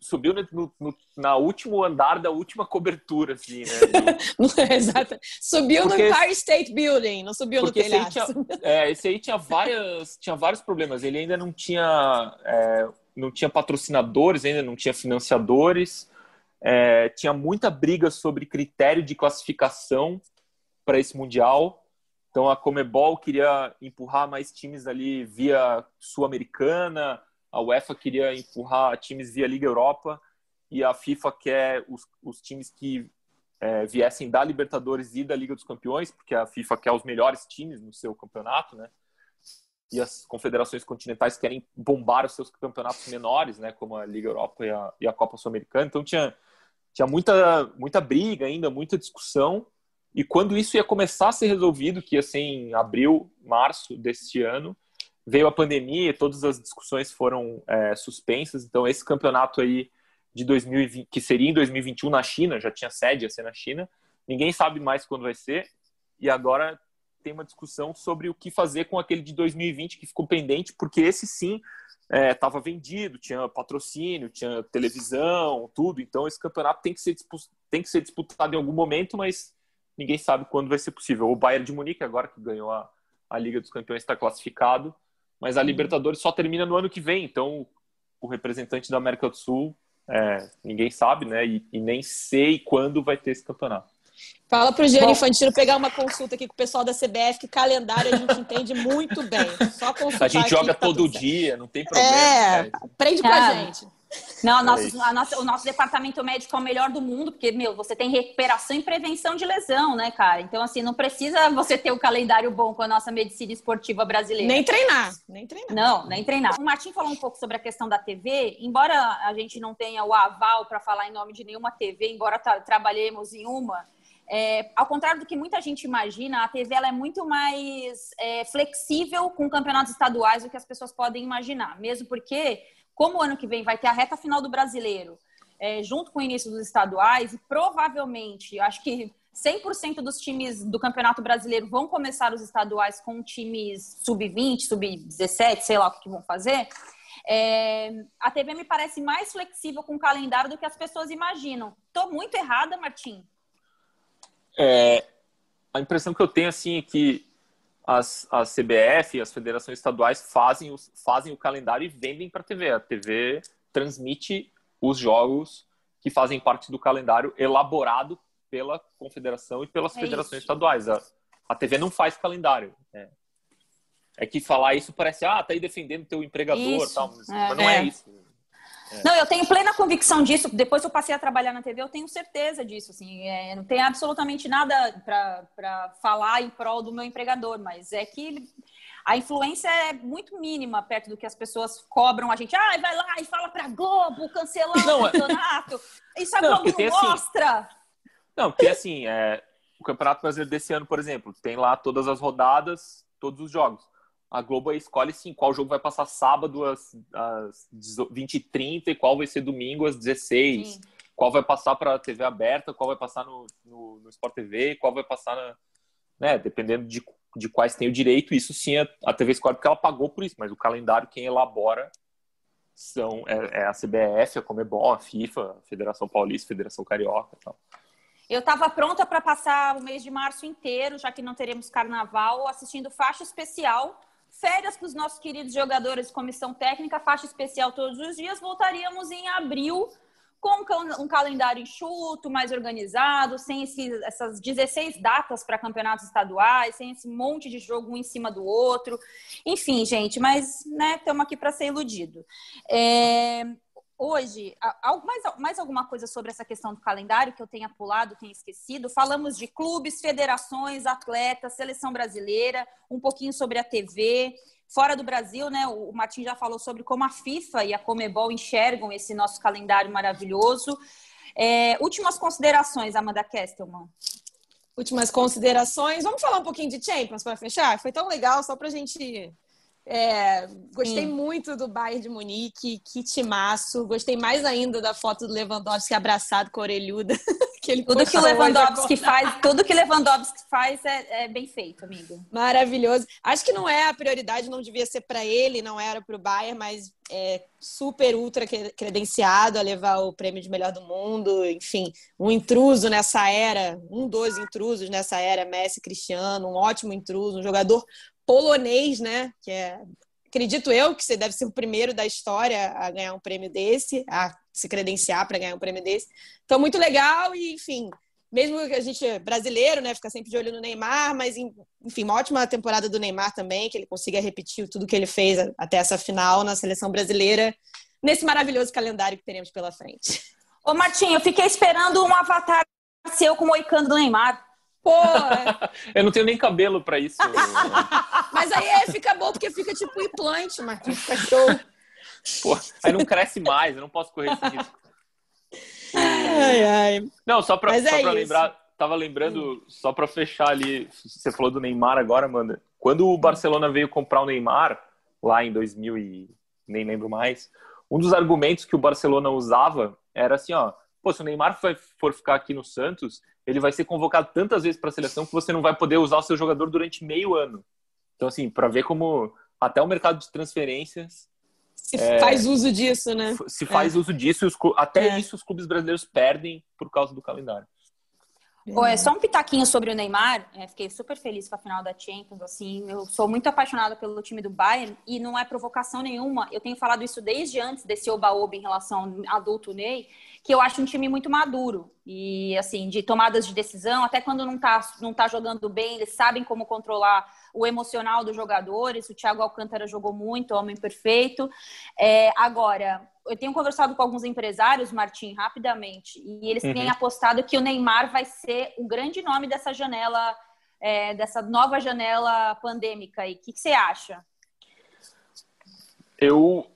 Speaker 3: subiu no, no, na último andar da última cobertura, assim, né?
Speaker 2: Exato. Subiu porque, no Empire State Building, não subiu no telhado.
Speaker 3: Esse aí, tinha, é, esse aí tinha, várias, tinha vários problemas. Ele ainda não tinha, é, não tinha patrocinadores, ainda não tinha financiadores. É, tinha muita briga sobre critério de classificação para esse mundial. Então a Comebol queria empurrar mais times ali via sul-americana a UEFA queria empurrar times via Liga Europa e a FIFA quer os, os times que é, viessem da Libertadores e da Liga dos Campeões, porque a FIFA quer os melhores times no seu campeonato, né? E as confederações continentais querem bombar os seus campeonatos menores, né? Como a Liga Europa e a, e a Copa Sul-Americana. Então tinha, tinha muita, muita briga ainda, muita discussão. E quando isso ia começar a ser resolvido, que ia ser em abril, março deste ano, veio a pandemia, todas as discussões foram é, suspensas, então esse campeonato aí de 2020, que seria em 2021 na China, já tinha sede a ser na China, ninguém sabe mais quando vai ser, e agora tem uma discussão sobre o que fazer com aquele de 2020 que ficou pendente, porque esse sim estava é, vendido, tinha patrocínio, tinha televisão, tudo, então esse campeonato tem que ser, tem que ser disputado em algum momento, mas ninguém sabe quando vai ser possível. O Bayern de Munique, agora que ganhou a, a Liga dos Campeões, está classificado, mas a Libertadores só termina no ano que vem, então o representante da América do Sul, é, ninguém sabe, né? E, e, nem sei quando vai ter esse campeonato.
Speaker 2: Fala para o Gianni Infantino pegar uma consulta aqui com o pessoal da CBF, que calendário a gente entende muito bem. Só consultar
Speaker 3: A gente joga tá todo dia, não tem problema.
Speaker 2: É, né? aprende com a gente.
Speaker 1: Não, nosso, a nossa, o nosso departamento médico é o melhor do mundo, porque, meu, você tem recuperação e prevenção de lesão, né, cara? Então, assim, não precisa você ter o um calendário bom com a nossa medicina esportiva brasileira.
Speaker 2: Nem treinar, nem treinar.
Speaker 1: Não, nem treinar. O Martim falou um pouco sobre a questão da TV, embora a gente não tenha o aval para falar em nome de nenhuma TV, embora tra trabalhemos em uma, é, ao contrário do que muita gente imagina, a TV ela é muito mais é, flexível com campeonatos estaduais do que as pessoas podem imaginar. Mesmo porque como o ano que vem vai ter a reta final do brasileiro, é, junto com o início dos estaduais, e provavelmente, acho que 100% dos times do Campeonato Brasileiro vão começar os estaduais com times sub-20, sub-17, sei lá o que vão fazer. É, a TV me parece mais flexível com o calendário do que as pessoas imaginam. Estou muito errada, Martim?
Speaker 3: É, a impressão que eu tenho assim é que as, a CBF, as federações estaduais fazem, os, fazem o calendário e vendem para a TV. A TV transmite os jogos que fazem parte do calendário elaborado pela confederação e pelas é federações isso. estaduais. A, a TV não faz calendário. É. é. que falar isso parece, ah, tá aí defendendo teu empregador, tal, mas, é. mas não é, é isso.
Speaker 1: É. Não, eu tenho plena convicção disso. Depois que eu passei a trabalhar na TV, eu tenho certeza disso. Assim, é, não tem absolutamente nada para falar em prol do meu empregador, mas é que a influência é muito mínima perto do que as pessoas cobram a gente. Ah, vai lá e fala para Globo cancelar não, o é- campeonato. Isso a não, Globo não assim, mostra. Assim,
Speaker 3: não, porque assim, é, o Campeonato Brasileiro desse ano, por exemplo, tem lá todas as rodadas, todos os jogos. A Globo escolhe sim qual jogo vai passar sábado às, às 20h30 e qual vai ser domingo às 16 sim. Qual vai passar para a TV aberta, qual vai passar no, no, no Sport TV, qual vai passar na, né, dependendo de de quais tem o direito, isso sim a, a TV escolhe porque ela pagou por isso, mas o calendário quem elabora são é, é a CBF, a Comebol, a FIFA, a Federação Paulista, a Federação Carioca e tal.
Speaker 1: Eu estava pronta para passar o mês de março inteiro, já que não teremos carnaval, assistindo faixa especial, férias para os nossos queridos jogadores comissão técnica, faixa especial todos os dias. Voltaríamos em abril com um calendário enxuto, mais organizado, sem esse, essas 16 datas para campeonatos estaduais, sem esse monte de jogo um em cima do outro. Enfim, gente, mas estamos né, aqui para ser iludido. É, hoje, mais, mais alguma coisa sobre essa questão do calendário que eu tenha pulado, tenha esquecido? Falamos de clubes, federações, atletas, seleção brasileira, um pouquinho sobre a TV. Fora do Brasil, né, o Martin já falou sobre como a FIFA e a Comebol enxergam esse nosso calendário maravilhoso. É, últimas considerações, Amanda Kestelman.
Speaker 2: Últimas considerações. Vamos falar um pouquinho de Champions para fechar? Foi tão legal, só para a gente é, gostei Sim. muito do Bayern de Munique, que timaço. Gostei mais ainda da foto do Lewandowski abraçado com a orelhuda.
Speaker 1: que ele tudo que o Lewandowski faz, tudo que Lewandowski faz é, é, bem feito, amigo.
Speaker 2: Maravilhoso. Acho que não é a prioridade, não devia ser para ele, não era para o Bayern, mas é super ultra credenciado a levar o prêmio de melhor do mundo. Enfim, um intruso nessa era, um dos intrusos nessa era, Messi, Cristiano, um ótimo intruso, um jogador polonês, né? Que é, acredito eu, que você deve ser o primeiro da história a ganhar um prêmio desse, a se credenciar para ganhar um prêmio desse. Então, muito legal e, enfim, mesmo que a gente é brasileiro, né, fica sempre de olho no Neymar, mas enfim, uma ótima temporada do Neymar também, que ele consiga repetir tudo que ele fez até essa final na seleção brasileira, nesse maravilhoso calendário que teremos pela frente.
Speaker 1: Ô, Martinho, eu fiquei esperando um avatar seu com o moicano do Neymar. Pô!
Speaker 3: eu não tenho nem cabelo para isso.
Speaker 2: mas aí é, fica bom porque fica tipo implante, Marquinhos, fica show.
Speaker 3: Pô, aí não cresce mais, eu não posso correr esse risco.
Speaker 2: Ai, ai.
Speaker 3: Não, só para é lembrar, tava lembrando, hum. só para fechar ali, você falou do Neymar agora, Amanda. Quando o Barcelona veio comprar o Neymar, lá em 2000 e nem lembro mais, um dos argumentos que o Barcelona usava era assim, ó, pô, se o Neymar for ficar aqui no Santos, ele vai ser convocado tantas vezes para a seleção que você não vai poder usar o seu jogador durante meio ano. Então, assim, para ver como até o mercado de transferências
Speaker 2: se é, faz uso disso, né?
Speaker 3: Se faz é. uso disso, até é. isso os clubes brasileiros perdem por causa do calendário.
Speaker 1: É só um pitaquinho sobre o Neymar. É, fiquei super feliz com a final da Champions. Assim, eu sou muito apaixonada pelo time do Bayern e não é provocação nenhuma. Eu tenho falado isso desde antes desse oba-oba em relação ao adulto Ney que eu acho um time muito maduro e assim de tomadas de decisão até quando não tá não tá jogando bem eles sabem como controlar o emocional dos jogadores o Thiago Alcântara jogou muito homem perfeito é, agora eu tenho conversado com alguns empresários Martim rapidamente e eles uhum. têm apostado que o Neymar vai ser o grande nome dessa janela é, dessa nova janela pandêmica e o que, que você acha
Speaker 3: eu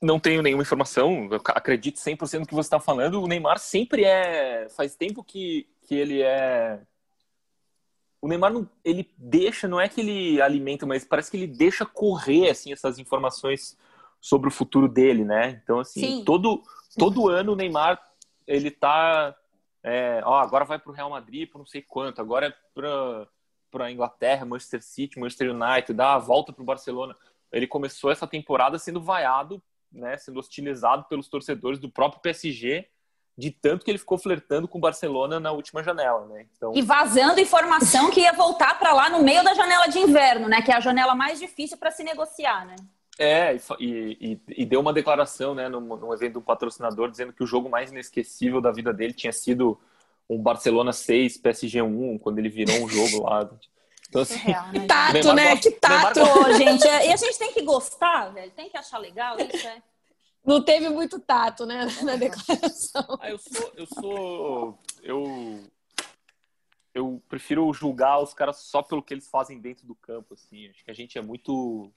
Speaker 3: não tenho nenhuma informação, eu acredito 100% no que você está falando. O Neymar sempre é. Faz tempo que, que ele é. O Neymar, não, ele deixa, não é que ele alimenta, mas parece que ele deixa correr assim, essas informações sobre o futuro dele, né? Então, assim, todo, todo ano o Neymar, ele tá. É, ó, agora vai para o Real Madrid por não sei quanto, agora é para para Inglaterra, Manchester City, Manchester United, dá a volta para o Barcelona. Ele começou essa temporada sendo vaiado né, sendo hostilizado pelos torcedores do próprio PSG, de tanto que ele ficou flertando com o Barcelona na última janela, né?
Speaker 1: Então... E vazando informação que ia voltar para lá no meio da janela de inverno, né? Que é a janela mais difícil para se negociar, né?
Speaker 3: É, e, e, e, deu uma declaração, né, num, num evento do patrocinador, dizendo que o jogo mais inesquecível da vida dele tinha sido um Barcelona 6, PSG 1, quando ele virou um jogo lá.
Speaker 2: Então, assim, Real, né? que tato, né? Que tato.
Speaker 1: Neymar... gente, é, e a gente tem que gostar, velho. Tem que achar legal isso, é.
Speaker 2: Não teve muito tato, né, na declaração.
Speaker 3: Ah, eu sou, eu sou, eu, eu prefiro julgar os caras só pelo que eles fazem dentro do campo, assim. Acho que a gente é muito,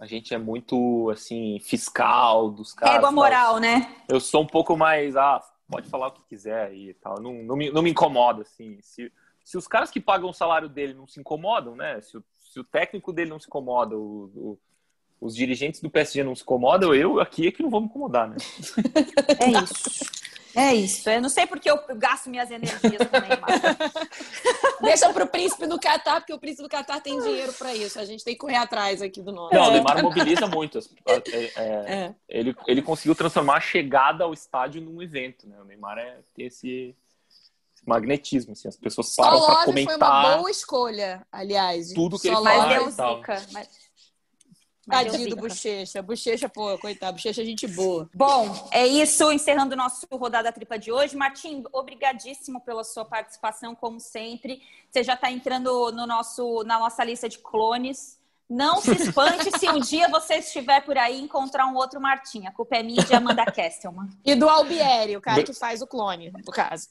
Speaker 3: a gente é muito, assim, fiscal dos caras.
Speaker 1: Égua moral, né?
Speaker 3: Eu sou um pouco mais, ah, pode falar o que quiser e tal. Não, não, me, não me incomoda, assim. Se, se os caras que pagam o salário dele não se incomodam, né? Se o, se o técnico dele não se incomoda, o, o os dirigentes do PSG não se incomodam, eu aqui é que não vou me incomodar, né?
Speaker 1: É isso. É isso. Eu não sei porque eu gasto minhas energias com o Neymar.
Speaker 2: Deixa pro príncipe do Catar, porque o príncipe do Catar tem dinheiro para isso. A gente tem que correr atrás aqui do nosso.
Speaker 3: Não, o Neymar mobiliza muito. É, é, é. Ele, ele conseguiu transformar a chegada ao estádio num evento, né? O Neymar é, tem esse, magnetismo, assim, as pessoas param para comentar. Foi
Speaker 2: uma boa escolha, aliás.
Speaker 3: Tudo que ele faz.
Speaker 1: Mas
Speaker 2: Tadinho do Bochecha. Bochecha, pô, coitado. Bochecha é gente boa.
Speaker 1: Bom, é isso. Encerrando o nosso Rodada Tripla de hoje. Martim, obrigadíssimo pela sua participação, como sempre. Você já está entrando no nosso, na nossa lista de clones. Não se espante se um dia você estiver por aí e encontrar um outro Martim. A culpa é minha de Amanda Kesselman.
Speaker 2: E do Albieri, o cara que faz o clone, no caso.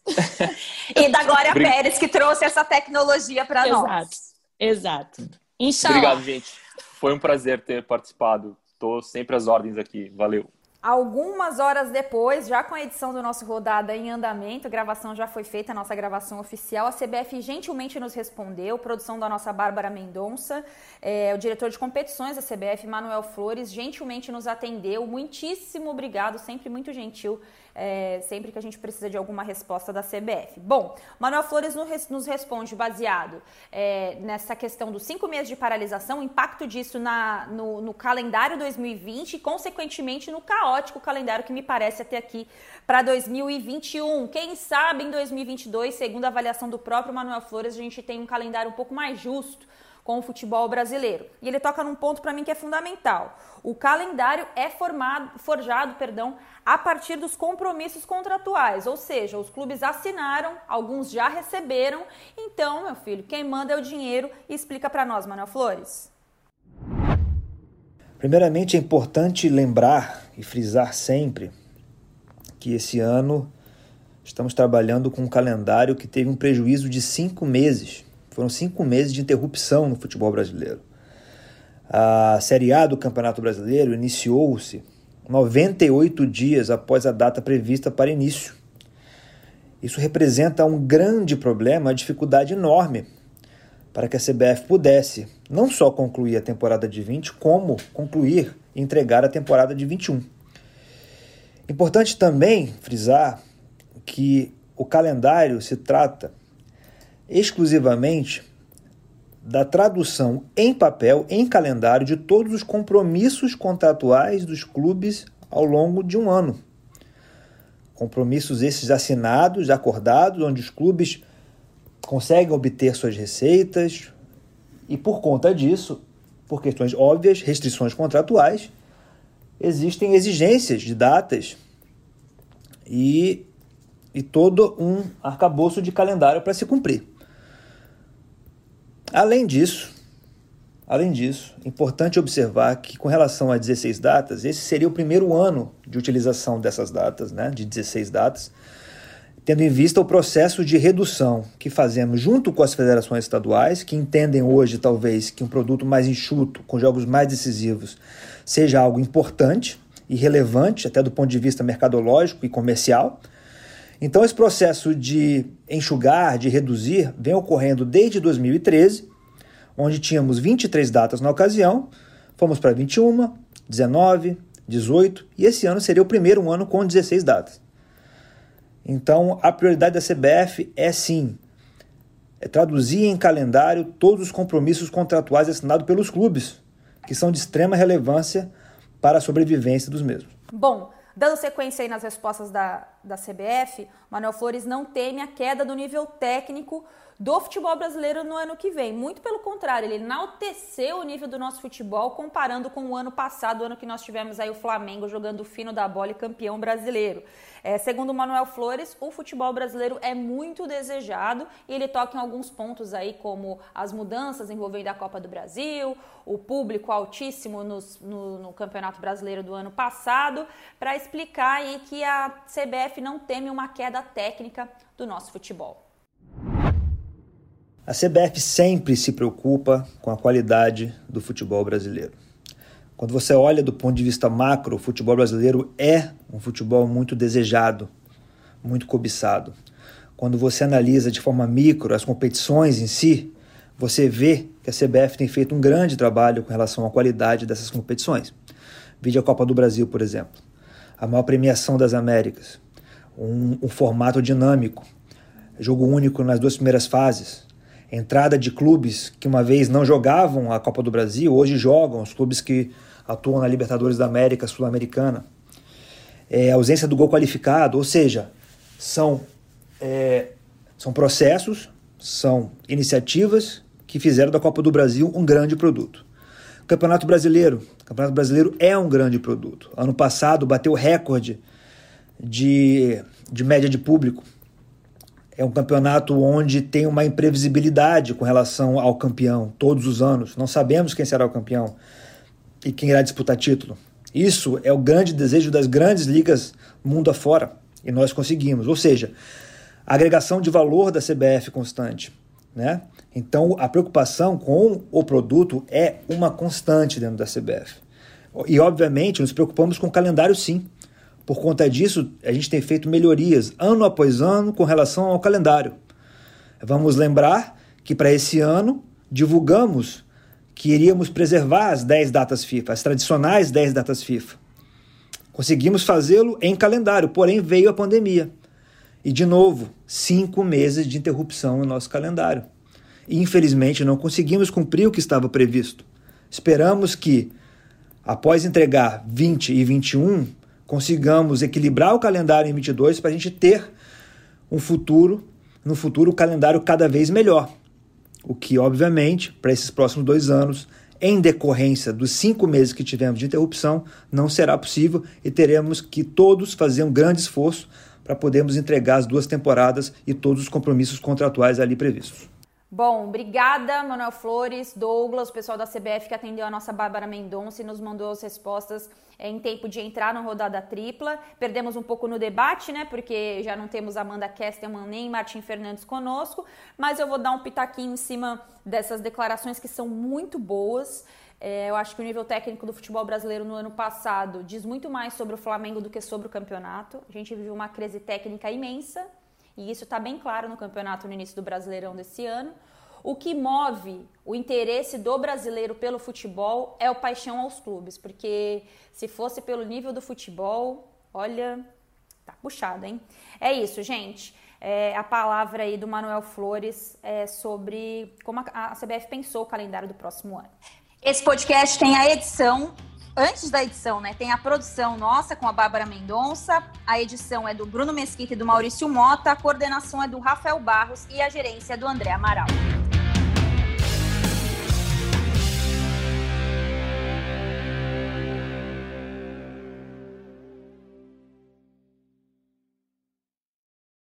Speaker 1: e da Glória Pérez, que trouxe essa tecnologia para
Speaker 2: nós. Exato.
Speaker 3: Exato. Obrigado, gente. Foi um prazer ter participado. Estou sempre às ordens aqui. Valeu.
Speaker 1: Algumas horas depois, já com a edição do nosso Rodada em andamento, a gravação já foi feita, a nossa gravação oficial. A CBF gentilmente nos respondeu, produção da nossa Bárbara Mendonça, é, o diretor de competições da CBF, Manuel Flores, gentilmente nos atendeu. Muitíssimo obrigado, sempre muito gentil é, sempre que a gente precisa de alguma resposta da CBF. Bom, Manuel Flores nos responde baseado é, nessa questão dos cinco meses de paralisação, o impacto disso na, no, no calendário 2020 e, consequentemente, no caótico calendário que me parece até aqui para 2021. Quem sabe em 2022, segundo a avaliação do próprio Manuel Flores, a gente tem um calendário um pouco mais justo com o futebol brasileiro. E ele toca num ponto para mim que é fundamental. O calendário é formado, forjado, perdão, a partir dos compromissos contratuais, ou seja, os clubes assinaram, alguns já receberam. Então, meu filho, quem manda é o dinheiro. Explica para nós, Manuel Flores.
Speaker 5: Primeiramente, é importante lembrar e frisar sempre que esse ano estamos trabalhando com um calendário que teve um prejuízo de cinco meses foram cinco meses de interrupção no futebol brasileiro. A Série A do Campeonato Brasileiro iniciou-se 98 dias após a data prevista para início. Isso representa um grande problema, uma dificuldade enorme para que a CBF pudesse não só concluir a temporada de 20, como concluir e entregar a temporada de 21. Importante também frisar que o calendário se trata exclusivamente da tradução em papel, em calendário, de todos os compromissos contratuais dos clubes ao longo de um ano. Compromissos esses assinados, acordados, onde os clubes conseguem obter suas receitas e, por conta disso, por questões óbvias, restrições contratuais, existem exigências de datas e, e todo um arcabouço de calendário para se cumprir. Além disso, além disso, importante observar que com relação a 16 datas, esse seria o primeiro ano de utilização dessas datas, né, de 16 datas, tendo em vista o processo de redução que fazemos junto com as federações estaduais, que entendem hoje talvez que um produto mais enxuto, com jogos mais decisivos, seja algo importante e relevante até do ponto de vista mercadológico e comercial. Então, esse processo de enxugar, de reduzir, vem ocorrendo desde 2013, onde tínhamos 23 datas na ocasião, fomos para 21, 19, 18 e esse ano seria o primeiro ano com 16 datas. Então, a prioridade da CBF é sim é traduzir em calendário todos os compromissos contratuais assinados pelos clubes, que são de extrema relevância para a sobrevivência dos mesmos.
Speaker 1: Bom, dando sequência aí nas respostas da, da CBF, Manuel Flores não teme a queda do nível técnico do futebol brasileiro no ano que vem. Muito pelo contrário, ele enalteceu o nível do nosso futebol comparando com o ano passado, o ano que nós tivemos aí o Flamengo jogando fino da bola e campeão brasileiro. É, segundo Manuel Flores, o futebol brasileiro é muito desejado e ele toca em alguns pontos aí, como as mudanças envolvendo a Copa do Brasil, o público altíssimo no, no Campeonato Brasileiro do ano passado, para explicar aí que a CBF não teme uma queda técnica do nosso futebol.
Speaker 5: A CBF sempre se preocupa com a qualidade do futebol brasileiro. Quando você olha do ponto de vista macro, o futebol brasileiro é um futebol muito desejado, muito cobiçado. Quando você analisa de forma micro as competições em si, você vê que a CBF tem feito um grande trabalho com relação à qualidade dessas competições. Vídeo a Copa do Brasil, por exemplo. A maior premiação das Américas. Um, um formato dinâmico. Jogo único nas duas primeiras fases entrada de clubes que uma vez não jogavam a Copa do Brasil, hoje jogam, os clubes que atuam na Libertadores da América Sul-Americana. É, ausência do gol qualificado, ou seja, são, é, são processos, são iniciativas que fizeram da Copa do Brasil um grande produto. Campeonato Brasileiro. Campeonato Brasileiro é um grande produto. Ano passado bateu recorde de, de média de público é um campeonato onde tem uma imprevisibilidade com relação ao campeão todos os anos. Não sabemos quem será o campeão e quem irá disputar título. Isso é o grande desejo das grandes ligas mundo afora e nós conseguimos. Ou seja, a agregação de valor da CBF constante. Né? Então, a preocupação com o produto é uma constante dentro da CBF. E, obviamente, nos preocupamos com o calendário, sim. Por conta disso, a gente tem feito melhorias ano após ano com relação ao calendário. Vamos lembrar que para esse ano divulgamos que iríamos preservar as 10 datas FIFA, as tradicionais 10 datas FIFA. Conseguimos fazê-lo em calendário, porém veio a pandemia. E, de novo, cinco meses de interrupção no nosso calendário. E, infelizmente, não conseguimos cumprir o que estava previsto. Esperamos que, após entregar 20 e 21, consigamos equilibrar o calendário em 22 para a gente ter um futuro, no futuro, o um calendário cada vez melhor. O que, obviamente, para esses próximos dois anos, em decorrência dos cinco meses que tivemos de interrupção, não será possível e teremos que todos fazer um grande esforço para podermos entregar as duas temporadas e todos os compromissos contratuais ali previstos.
Speaker 1: Bom, obrigada, Manuel Flores, Douglas, o pessoal da CBF que atendeu a nossa Bárbara Mendonça e nos mandou as respostas é, em tempo de entrar na rodada tripla. Perdemos um pouco no debate, né? Porque já não temos Amanda Kesterman nem Martim Fernandes conosco, mas eu vou dar um pitaquinho em cima dessas declarações que são muito boas. É, eu acho que o nível técnico do futebol brasileiro no ano passado diz muito mais sobre o Flamengo do que sobre o campeonato. A gente viu uma crise técnica imensa e isso está bem claro no campeonato no início do Brasileirão desse ano. O que move o interesse do brasileiro pelo futebol é o paixão aos clubes, porque se fosse pelo nível do futebol, olha, tá puxado, hein? É isso, gente. É, a palavra aí do Manuel Flores é sobre como a, a CBF pensou o calendário do próximo ano. Esse podcast tem a edição antes da edição, né, tem a produção nossa com a Bárbara Mendonça, a edição é do Bruno Mesquita e do Maurício Mota, a coordenação é do Rafael Barros e a gerência é do André Amaral.